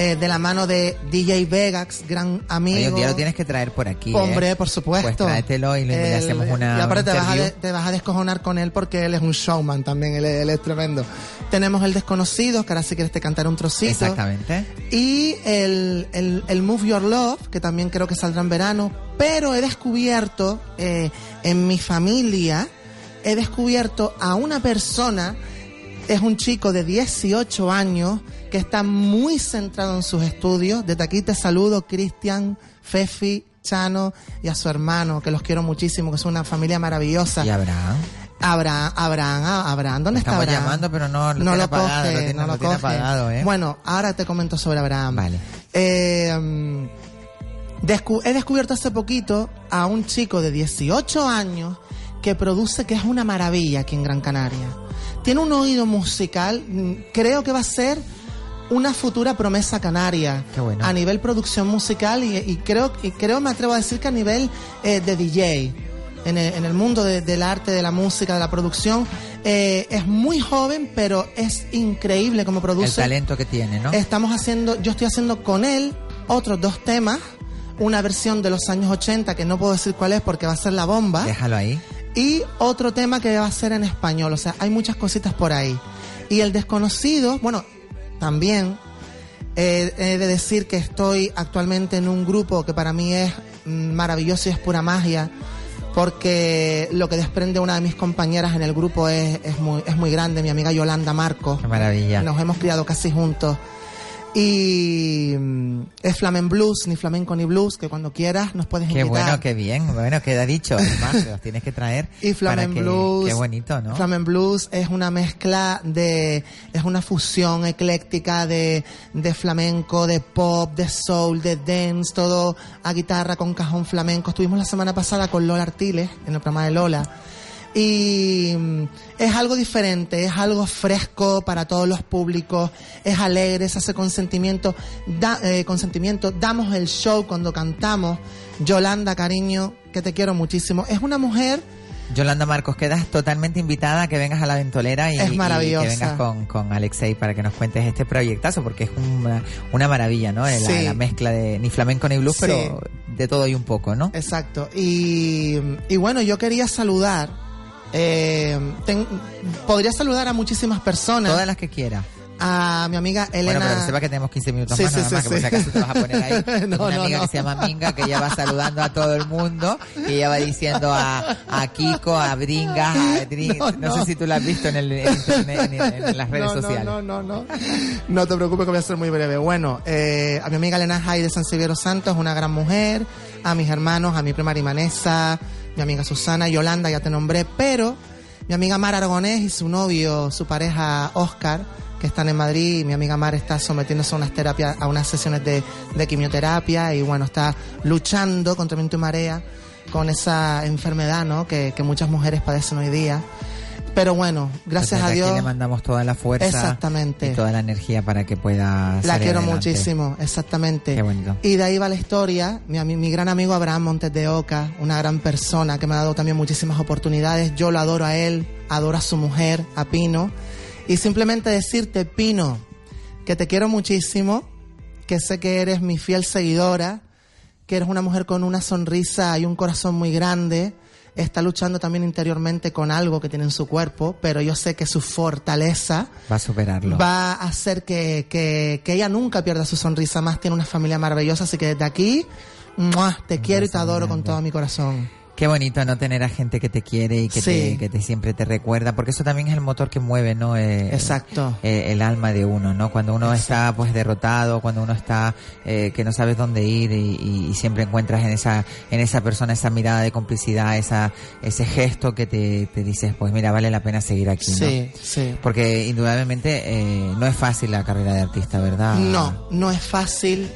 eh, de la mano de DJ Vegax, gran amigo. Oye, un día lo tienes que traer por aquí. Hombre, ¿eh? por supuesto. Pues tráetelo y le, hacemos una. Y aparte te vas, a interview. de- te vas a descojonar con él porque él es un showman también, él, él es tremendo. Tenemos el desconocido, que ahora si quieres te cantar un trocito. Exactamente. Y el, el, el Move Your Love, que también creo que saldrá en verano. Pero he descubierto eh, en mi familia, he descubierto a una persona, es un chico de 18 años, que está muy centrado en sus estudios. Desde aquí te saludo, Cristian, Fefi, Chano y a su hermano, que los quiero muchísimo, que es una familia maravillosa. Y Abraham. Abraham, Abraham, ah, Abraham, ¿dónde está Estamos Abraham? llamando, pero no lo no lo apagado, coge, lo tiene- no lo lo tiene coge. apagado, ¿eh? Bueno, ahora te comento sobre Abraham. Vale. Eh, mm, descu- he descubierto hace poquito a un chico de 18 años que produce que es una maravilla aquí en Gran Canaria. Tiene un oído musical, mm, creo que va a ser una futura promesa canaria Qué bueno. a nivel producción musical y, y creo y creo me atrevo a decir que a nivel eh, de DJ en el, en el mundo de- del arte de la música de la producción eh, es muy joven pero es increíble como El produce talento que tiene, ¿no? Estamos haciendo, yo estoy haciendo con él otros dos temas, una versión de los años 80 que no puedo decir cuál es porque va a ser la bomba Déjalo ahí. y otro tema que va a ser en español, o sea, hay muchas cositas por ahí. Y el desconocido, bueno, también eh, he de decir que estoy actualmente en un grupo que para mí es maravilloso y es pura magia, porque lo que desprende una de mis compañeras en el grupo es, es, muy, es muy grande, mi amiga Yolanda Marcos. Qué maravilla. Nos hemos criado casi juntos. Y mm, es Flamen Blues, ni flamenco ni blues, que cuando quieras nos puedes Qué invitar. bueno, qué bien. Bueno, queda dicho. *laughs* Además, los tienes que traer. Y Flamen que- Blues. Qué bonito, ¿no? Flamen Blues es una mezcla de, es una fusión ecléctica de, de flamenco, de pop, de soul, de dance, todo a guitarra con cajón flamenco. Estuvimos la semana pasada con Lola Artiles, en el programa de Lola. Y mm, es algo diferente, es algo fresco para todos los públicos, es alegre, se hace consentimiento, da, eh, consentimiento, damos el show cuando cantamos. Yolanda, cariño, que te quiero muchísimo. Es una mujer Yolanda Marcos, quedas totalmente invitada a que vengas a la ventolera y, Es y maravillosa. que vengas con, con Alexei para que nos cuentes este proyectazo, porque es una, una maravilla, ¿no? La, Sí. la mezcla de ni flamenco ni blues, Sí. pero de todo y un poco, ¿no? Exacto. Y, y bueno, yo quería saludar. Eh, ten- podría saludar a muchísimas personas. Todas las que quiera. A mi amiga Elena. Bueno, pero que sepa que tenemos 15 minutos Sí, más, sí, nada sí, más, que por sí. si acaso te vas a poner ahí. *laughs* No, una no, amiga no. que se llama Minga, que ella va saludando a todo el mundo, y ella va diciendo a, a Kiko, a Bringas, a Drin- no, No, sé si tú la has visto en, el, en internet, en, en las redes no, sociales. No, no, no, no. No te preocupes que voy a ser muy breve. Bueno, eh, a mi amiga Elena Jai de San Severo Santos, una gran mujer. A mis hermanos, a mi prima Arimanesa, mi amiga Susana, Yolanda, ya te nombré. Pero mi amiga Mar Aragonés y su novio, su pareja Oscar, que están en Madrid. Mi amiga Mar está sometiéndose a unas terapias, a unas sesiones de, de quimioterapia y bueno, está luchando contra viento y marea con esa enfermedad, ¿no? Que, que muchas mujeres padecen hoy día. Pero bueno, gracias a Dios. Aquí le mandamos toda la fuerza Exactamente. y toda la energía para que pueda La salir quiero adelante. muchísimo, exactamente. Qué bonito. Y de ahí va la historia. Mi, mi gran amigo Abraham Montes de Oca, una gran persona que me ha dado también muchísimas oportunidades. Yo lo adoro a él, adoro a su mujer, a Pino. Y simplemente decirte, Pino, que te quiero muchísimo, que sé que eres mi fiel seguidora, que eres una mujer con una sonrisa y un corazón muy grande. Está luchando también interiormente con algo que tiene en su cuerpo, pero yo sé que su fortaleza Va a superarlo. va a hacer que, que, que ella nunca pierda su sonrisa más. Tiene una familia maravillosa, así que desde aquí, ¡mua! te quiero y te adoro con todo mi corazón. Qué bonito no tener a gente que te quiere y que, Sí. te, que te siempre te recuerda, porque eso también es el motor que mueve, ¿no? Eh, Exacto. eh, el alma de uno, ¿no? Cuando uno está pues derrotado, cuando uno está eh, que no sabes dónde ir y, siempre encuentras en esa en esa persona esa mirada de complicidad, esa ese gesto que te, te dices, pues mira, vale la pena seguir aquí, ¿no? Sí, sí. Porque indudablemente eh, no es fácil la carrera de artista, ¿verdad? No, no es fácil.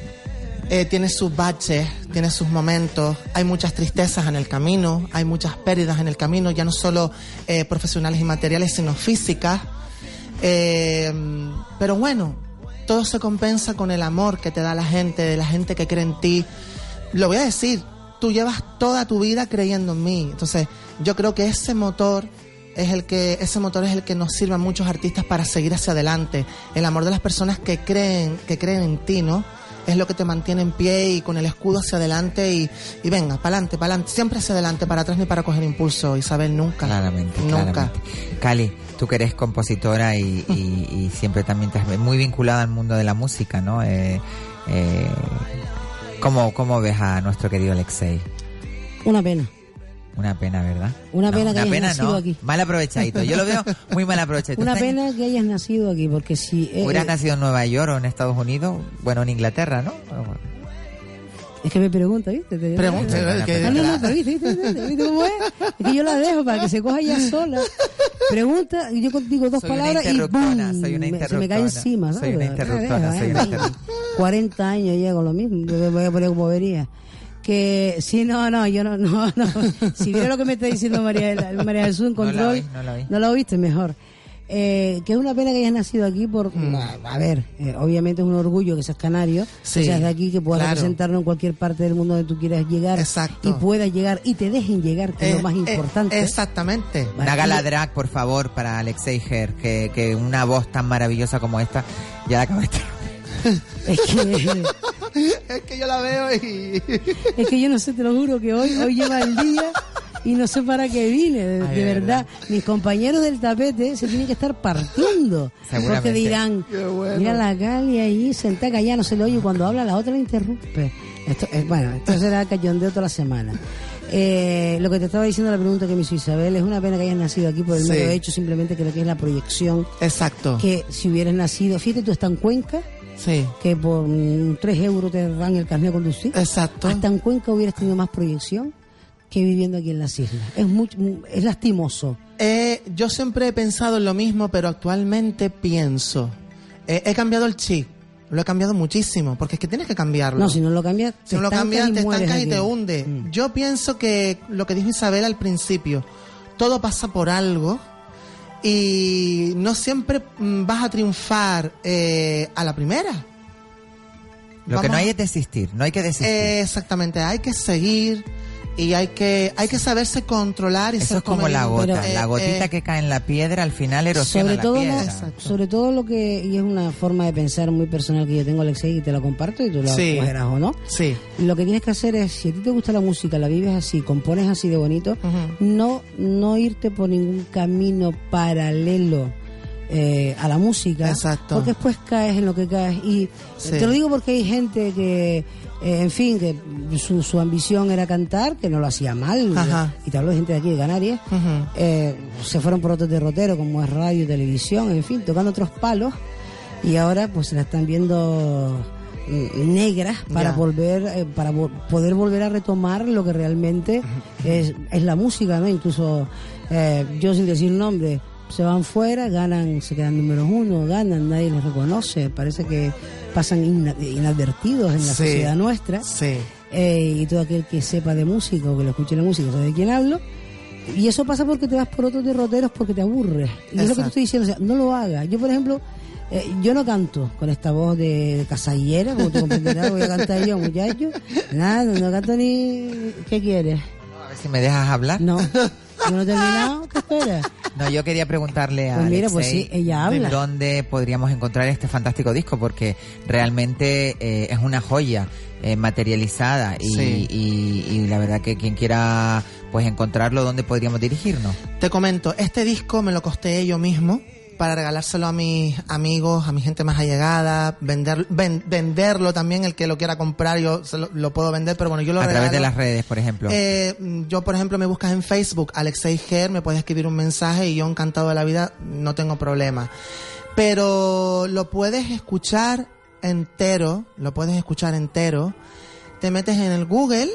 Eh, tiene sus baches, tiene sus momentos. Hay muchas tristezas en el camino, hay muchas pérdidas en el camino, ya no solo eh, profesionales y materiales, sino físicas. Eh, pero bueno, todo se compensa con el amor que te da la gente, de la gente que cree en ti. Lo voy a decir, tú llevas toda tu vida creyendo en mí. Entonces, yo creo que ese motor es el que ese motor es el que nos sirve a muchos artistas para seguir hacia adelante. El amor de las personas que creen que creen en ti, ¿no? Es lo que te mantiene en pie y con el escudo hacia adelante y, y venga, para adelante, para adelante, siempre hacia adelante, para atrás ni para coger impulso, Isabel, nunca. Claramente, Nunca. claramente. Cali, tú que eres compositora y, y- y siempre también estás muy vinculada al mundo de la música, ¿no? Eh, eh, ¿cómo, ¿Cómo ves a nuestro querido Alexei? Una pena. Una pena, ¿verdad? Una No, pena que una hayas pena, nacido no. aquí. Mal aprovechadito. Yo lo veo muy mal aprovechadito. Una Está- pena que hayas nacido aquí, porque si... eh, Hubieras eh, nacido en Nueva York o en Estados Unidos, bueno, en Inglaterra, ¿no? Es que me pregunta, ¿viste? Te- Pregunta, Ah, que- no, no, pero ¿viste, viste, viste, viste cómo es? Es que yo la dejo para que se coja ella sola. Pregunta, y yo digo dos Soy palabras y ¡boom! soy una Me- se me cae interruptora. encima, Soy ¿sabes? una interruptora, La soy una ¿eh? interruptora. 40 años llego lo mismo, me voy a poner como vería. Que sí, no, no, yo no, no, *laughs* no. Si viera lo que me está diciendo María, María Jesús en No la control, no la lo oíste mejor. Eh, que es una pena que hayas nacido aquí por, a, a ver, eh, obviamente es un orgullo que seas canario, Sí, que seas de aquí, que puedas claro. representarnos en cualquier parte del mundo donde tú quieras llegar Exacto. y puedas llegar y te dejen llegar, que es Eh, lo más eh, importante. exactamente. Una gala drag, por favor, para Alexei Her, que, que una voz tan maravillosa como esta ya la acabaste. Es que, es que yo la veo y... es que yo no sé, te lo juro, que hoy, hoy lleva el día y no sé para qué vine, de, Ay, de de verdad. Mis compañeros del tapete se tienen que estar partiendo. Porque dirán, bueno. mira la Gali ahí sentada callada, no se le oye, y cuando habla la otra le interrumpe. Esto, es bueno, esto *laughs* será cachondeo toda la semana. Eh, lo que te estaba diciendo la pregunta que me hizo Isabel, es una pena que hayas nacido aquí por el Sí. mero hecho simplemente que lo que es la proyección Exacto. que si hubieras nacido, fíjate tú estás en Cuenca Sí. que por 3 euros te dan el carnet de conducir. Exacto. Hasta en Cuenca hubieras tenido más proyección que viviendo aquí en las islas. Es, mucho, es lastimoso. Eh, yo siempre he pensado en lo mismo, pero actualmente pienso. eh, he cambiado el chip. Lo he cambiado muchísimo, porque es que tienes que cambiarlo. No, si no lo cambias, Si te no lo estancas cambias, y te mueres estancas y aquí. te hunde. Mm. Yo pienso que lo que dijo Isabel al principio, todo pasa por algo y no siempre mm, vas a triunfar eh, a la primera. Lo que no hay es desistir, no hay que desistir. Eh, exactamente, hay que seguir y hay que hay que saberse controlar y Eso ser es como la gota, Eh, la gotita eh, que cae en la piedra al final erosiona sobre la todo, piedra. no- sobre todo lo que, y es una forma de pensar muy personal que yo tengo, Alexei, y te la comparto y tú la Sí. cogerás o no. Sí. Lo que tienes que hacer es, si a ti te gusta la música, la vives así, compones así de bonito, no, no irte por ningún camino paralelo eh, a la música. Exacto. Porque después caes en lo que caes. Y Sí. te lo digo porque hay gente que, eh, en fin, que su, su ambición era cantar, que no lo hacía mal. Ajá. Y te hablo de gente de aquí de Canarias. Eh, se fueron por otros derroteros como es radio, televisión, en fin, tocando otros palos y ahora pues se la están viendo mm, negras para Ya. volver eh, para vo- poder volver a retomar lo que realmente es, es la música no incluso eh, yo sin decir nombre se van fuera ganan se quedan números uno ganan nadie les reconoce parece que pasan ina- inadvertidos en la Sí. sociedad nuestra Sí. eh, y todo aquel que sepa de música o que lo escuche la música sabe de quién hablo. Y eso pasa porque te vas por otros derroteros porque te aburres. Y es lo que te estoy diciendo, o sea, no lo hagas. Yo, por ejemplo, eh, yo no canto con esta voz de, de casallera, como tú comprenderás, voy a cantar yo, muchacho. Nada, no canto ni... ¿Qué quieres? Ver si me dejas hablar. No. *laughs* Yo no he terminado, ¿qué esperas? No, yo quería preguntarle a Pues mira, pues sí, ella habla. dónde podríamos encontrar este fantástico disco, porque realmente eh, es una joya eh, materializada y, Sí. y- y la verdad que quien quiera pues encontrarlo, ¿dónde podríamos dirigirnos? Te comento, este disco me lo costé yo mismo para regalárselo a mis amigos, a mi gente más allegada, vender, ven- venderlo también, el que lo quiera comprar, yo se lo, lo puedo vender, pero bueno, yo lo a través de las redes, por ejemplo. Eh, yo, por ejemplo, me buscas en Facebook, Alexei Ger, me puedes escribir un mensaje y yo encantado de la vida, no tengo problema. Pero lo puedes escuchar entero, lo puedes escuchar entero. Te metes en el Google,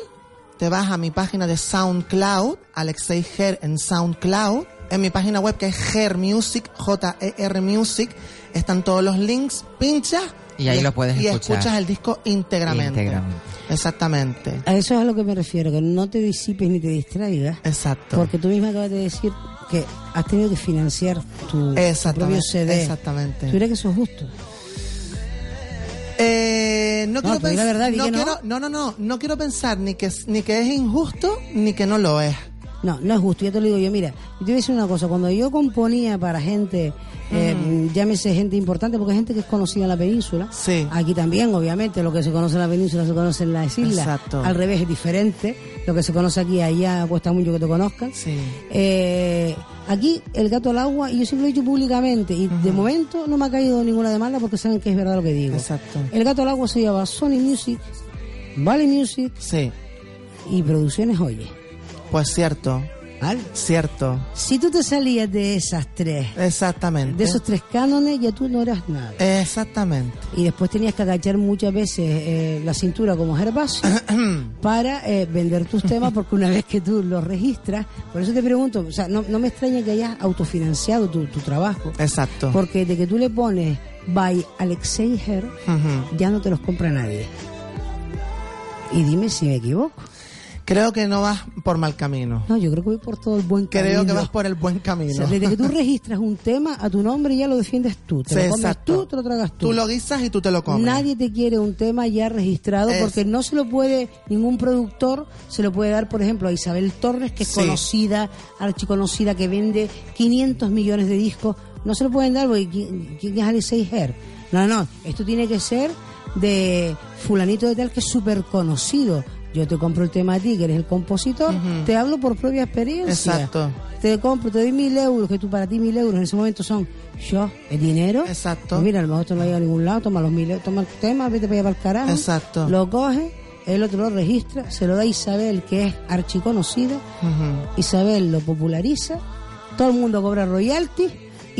te vas a mi página de SoundCloud, Alexei Ger en SoundCloud, en mi página web que es Ger Music, J-E-R Music, están todos los links, pinchas Y ahí lo puedes y escuchar. escuchas el disco íntegramente. Íntegramente. Exactamente. A eso es a lo que me refiero, que no te disipes ni te distraigas. Exacto. Porque tú misma acabas de decir que has tenido que financiar tu, propio CD. exactamente. ¿Tú crees que eso es justo? Eh, no, No, quiero la verdad, no quiero- no, no, no, no quiero pensar ni que ni que es injusto ni que no lo es. No, no es justo, yo te lo digo yo. Mira, yo te voy a decir una cosa. Cuando yo componía para gente, eh, llámese gente importante, porque hay gente que es conocida en la península. Sí. Aquí también, obviamente, lo que se conoce en la península se conoce en las islas. Exacto. Al revés es diferente. Lo que se conoce aquí, allá cuesta mucho que te conozcan. Sí. Eh, aquí, el gato al agua, y yo siempre lo he dicho públicamente, y de momento no me ha caído ninguna demanda porque saben que es verdad lo que digo. Exacto. El gato al agua se llama Sony Music, Valley Music Sí. y Producciones Oye. Pues cierto. ¿Vale? Cierto. Si tú te salías de esas tres, Exactamente. de esos tres cánones, ya tú no eras nada. Exactamente. Y después tenías que agachar muchas veces eh, la cintura como Gervasio *coughs* para eh, vender tus temas, porque una vez que tú los registras, por eso te pregunto, o sea, no, no me extraña que hayas autofinanciado tu, tu trabajo, Exacto. porque de que tú le pones by Alexei Her, ya no te los compra nadie. Y dime si me equivoco. Creo que no vas por mal camino. No, yo creo que voy por todo el buen camino. Creo que vas por el buen camino. O sea, desde que tú registras un tema a tu nombre ya lo defiendes tú. Te Sí, lo comes exacto. tú, te lo tragas tú. Tú lo guisas y tú te lo comes. Nadie te quiere un tema ya registrado Es- porque no se lo puede, ningún productor se lo puede dar, por ejemplo, a Isabel Torres, que es Sí. conocida, archiconocida, que vende 500 millones de discos. No se lo pueden dar porque ¿quién, es Alexei Her? No, no, esto tiene que ser de fulanito de tal que es súper conocido. Yo te compro el tema a ti, que eres el compositor, te hablo por propia experiencia. Exacto. Te compro, te doy mil euros, que tú para ti mil euros en ese momento son yo, el dinero. Exacto. Pues mira, a lo mejor esto no llega a ningún lado, toma los mil euros, toma el tema, vete para allá para el carajo. Exacto. Lo coge, el otro lo registra, se lo da a Isabel, que es archiconocida. Isabel lo populariza, todo el mundo cobra royalties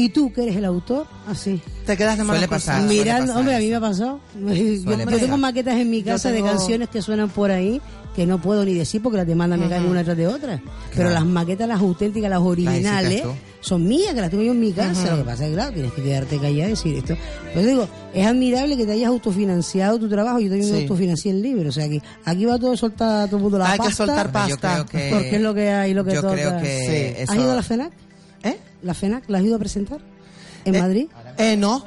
Y tú, que eres el autor, así. Te quedas de Suele cosas. pasar. Mirando, hombre, a mí me ha pasado. Yo, tengo maquetas en mi casa de canciones que suenan por ahí que no puedo ni decir porque las demandas me caen una tras de otra. Pero las maquetas, las auténticas, las originales, son mías, que las tengo yo en mi casa. Lo que pasa es que, claro, tienes que quedarte callada y decir esto. Pues digo, es admirable que te hayas autofinanciado tu trabajo. Yo también me Sí. autofinancié el libro. O sea, aquí, aquí va todo a soltar todo el mundo la Hay que pasta. soltar yo pasta. creo que- Porque es lo que hay, lo que yo toca. creo que Sí. eso- ¿Has ido a la FENAC? ¿La FENAC la has ido a presentar? ¿En Eh, Madrid? Eh, no.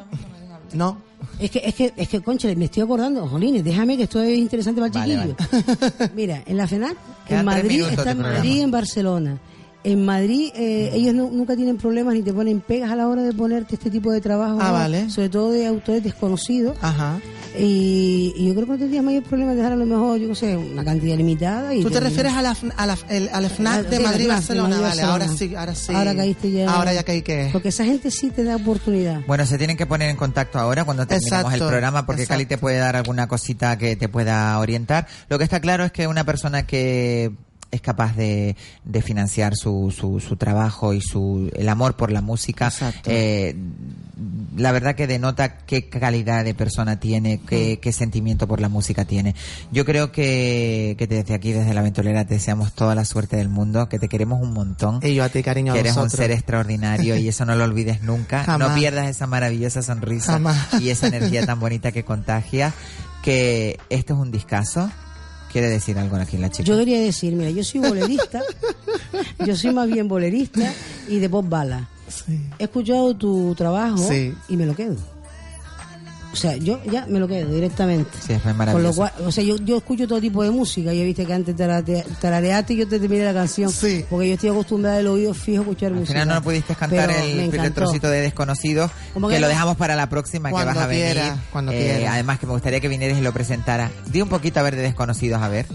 No. Es que, es que, es que, concha, me estoy acordando, Jolines, déjame que esto es interesante para el Vale, chiquillo. *laughs* Mira, en la FENAC, en Madrid, está en. Madrid y en Barcelona. En Madrid, eh, ellos no- nunca tienen problemas ni te ponen pegas a la hora de ponerte este tipo de trabajo, Ah, vale. sobre todo de autores desconocidos. Ajá. Y, y yo creo que no tendrías mayor problema de dejar a lo mejor, yo no sé, una cantidad limitada. Y ¿Tú te refieres a la, a la, el- al FNAC de Sí, Madrid y FNAC, de Barcelona? Madrid y Vale, ahora sí, ahora sí. Ahora caíste ya. Ahora ya caí que... Porque esa gente sí te da oportunidad. Bueno, se tienen que poner en contacto ahora cuando terminemos Exacto, el programa porque Cali te puede dar alguna cosita que te pueda orientar. Lo que está claro es que una persona que es capaz de, de financiar su, su, su trabajo y su el amor por la música, eh, la verdad que denota qué calidad de persona tiene, qué, qué sentimiento por la música tiene. Yo creo que, que desde aquí, desde la ventolera, te deseamos toda la suerte del mundo, que te queremos un montón. Y yo a ti, cariño, a que eres un ser extraordinario y eso no lo olvides nunca. *laughs* Jamás. No pierdas esa maravillosa sonrisa Jamás. y esa energía tan bonita que contagia. Que esto es un discazo. Quiere decir algo aquí la chica. Yo quería decir, mira, yo soy bolerista, *laughs* yo soy más bien bolerista y de pop bala. He escuchado tu trabajo Sí. y me lo quedo. O sea, yo ya me lo quedo directamente. Sí, es Con lo maravilloso. cual, o sea, yo, yo escucho todo tipo de música. Ya viste que antes tarareaste y yo te terminé la canción. Sí. Porque yo estoy acostumbrada del oído fijo a escuchar Al música. final no pudiste cantar el encantó. trocito de Desconocidos, ¿Cómo que que lo dejamos para la próxima que Cuando vas a venir. quiera, cuando Eh. Además que me gustaría que vinieras y lo presentara. Di un poquito a ver de Desconocidos, a ver.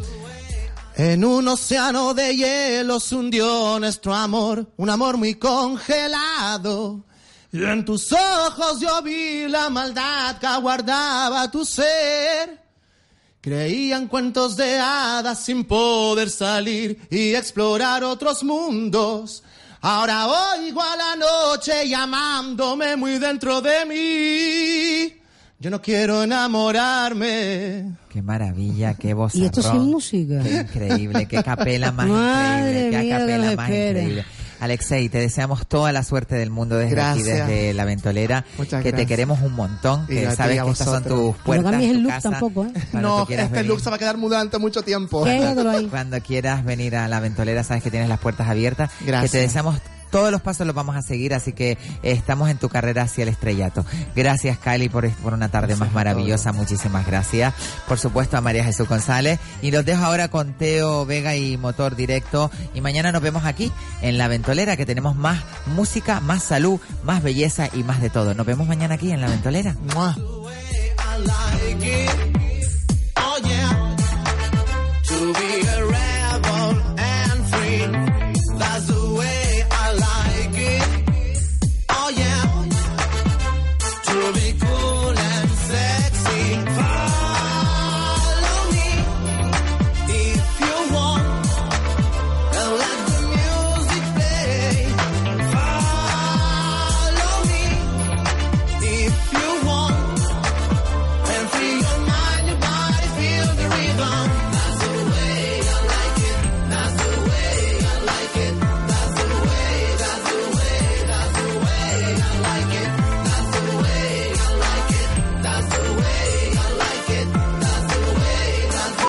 En un océano de hielo se hundió nuestro amor, un amor muy congelado. Y en tus ojos yo vi la maldad que aguardaba tu ser. Creían cuentos de hadas sin poder salir y explorar otros mundos. Ahora oigo a la noche llamándome muy dentro de mí. Yo no quiero enamorarme. Qué maravilla, qué voz. *laughs* Y esto sin música. Qué increíble, qué capela más *laughs* Madre increíble, qué capela más espera. increíble. Alexei, te deseamos toda la suerte del mundo desde aquí, Gracias. desde la ventolera, Muchas que te gracias. queremos un montón, que sabes que estas son tus puertas, cambies el tu look casa, tampoco, ¿eh? cuando No, este venir. look se va a quedar mudante mucho tiempo. Ahí. Cuando quieras venir a la ventolera, sabes que tienes las puertas abiertas. Gracias. Que te deseamos todos los pasos los vamos a seguir, así que eh, estamos en tu carrera hacia el estrellato. Gracias, Kylie, por, por una tarde más maravillosa. Muchísimas gracias. Por supuesto, a María Jesús González. Y los dejo ahora con Teo Vega y Motor Directo. Y mañana nos vemos aquí en La Ventolera, que tenemos más música, más salud, más belleza y más de todo. Nos vemos mañana aquí en La Ventolera. ¡Mua!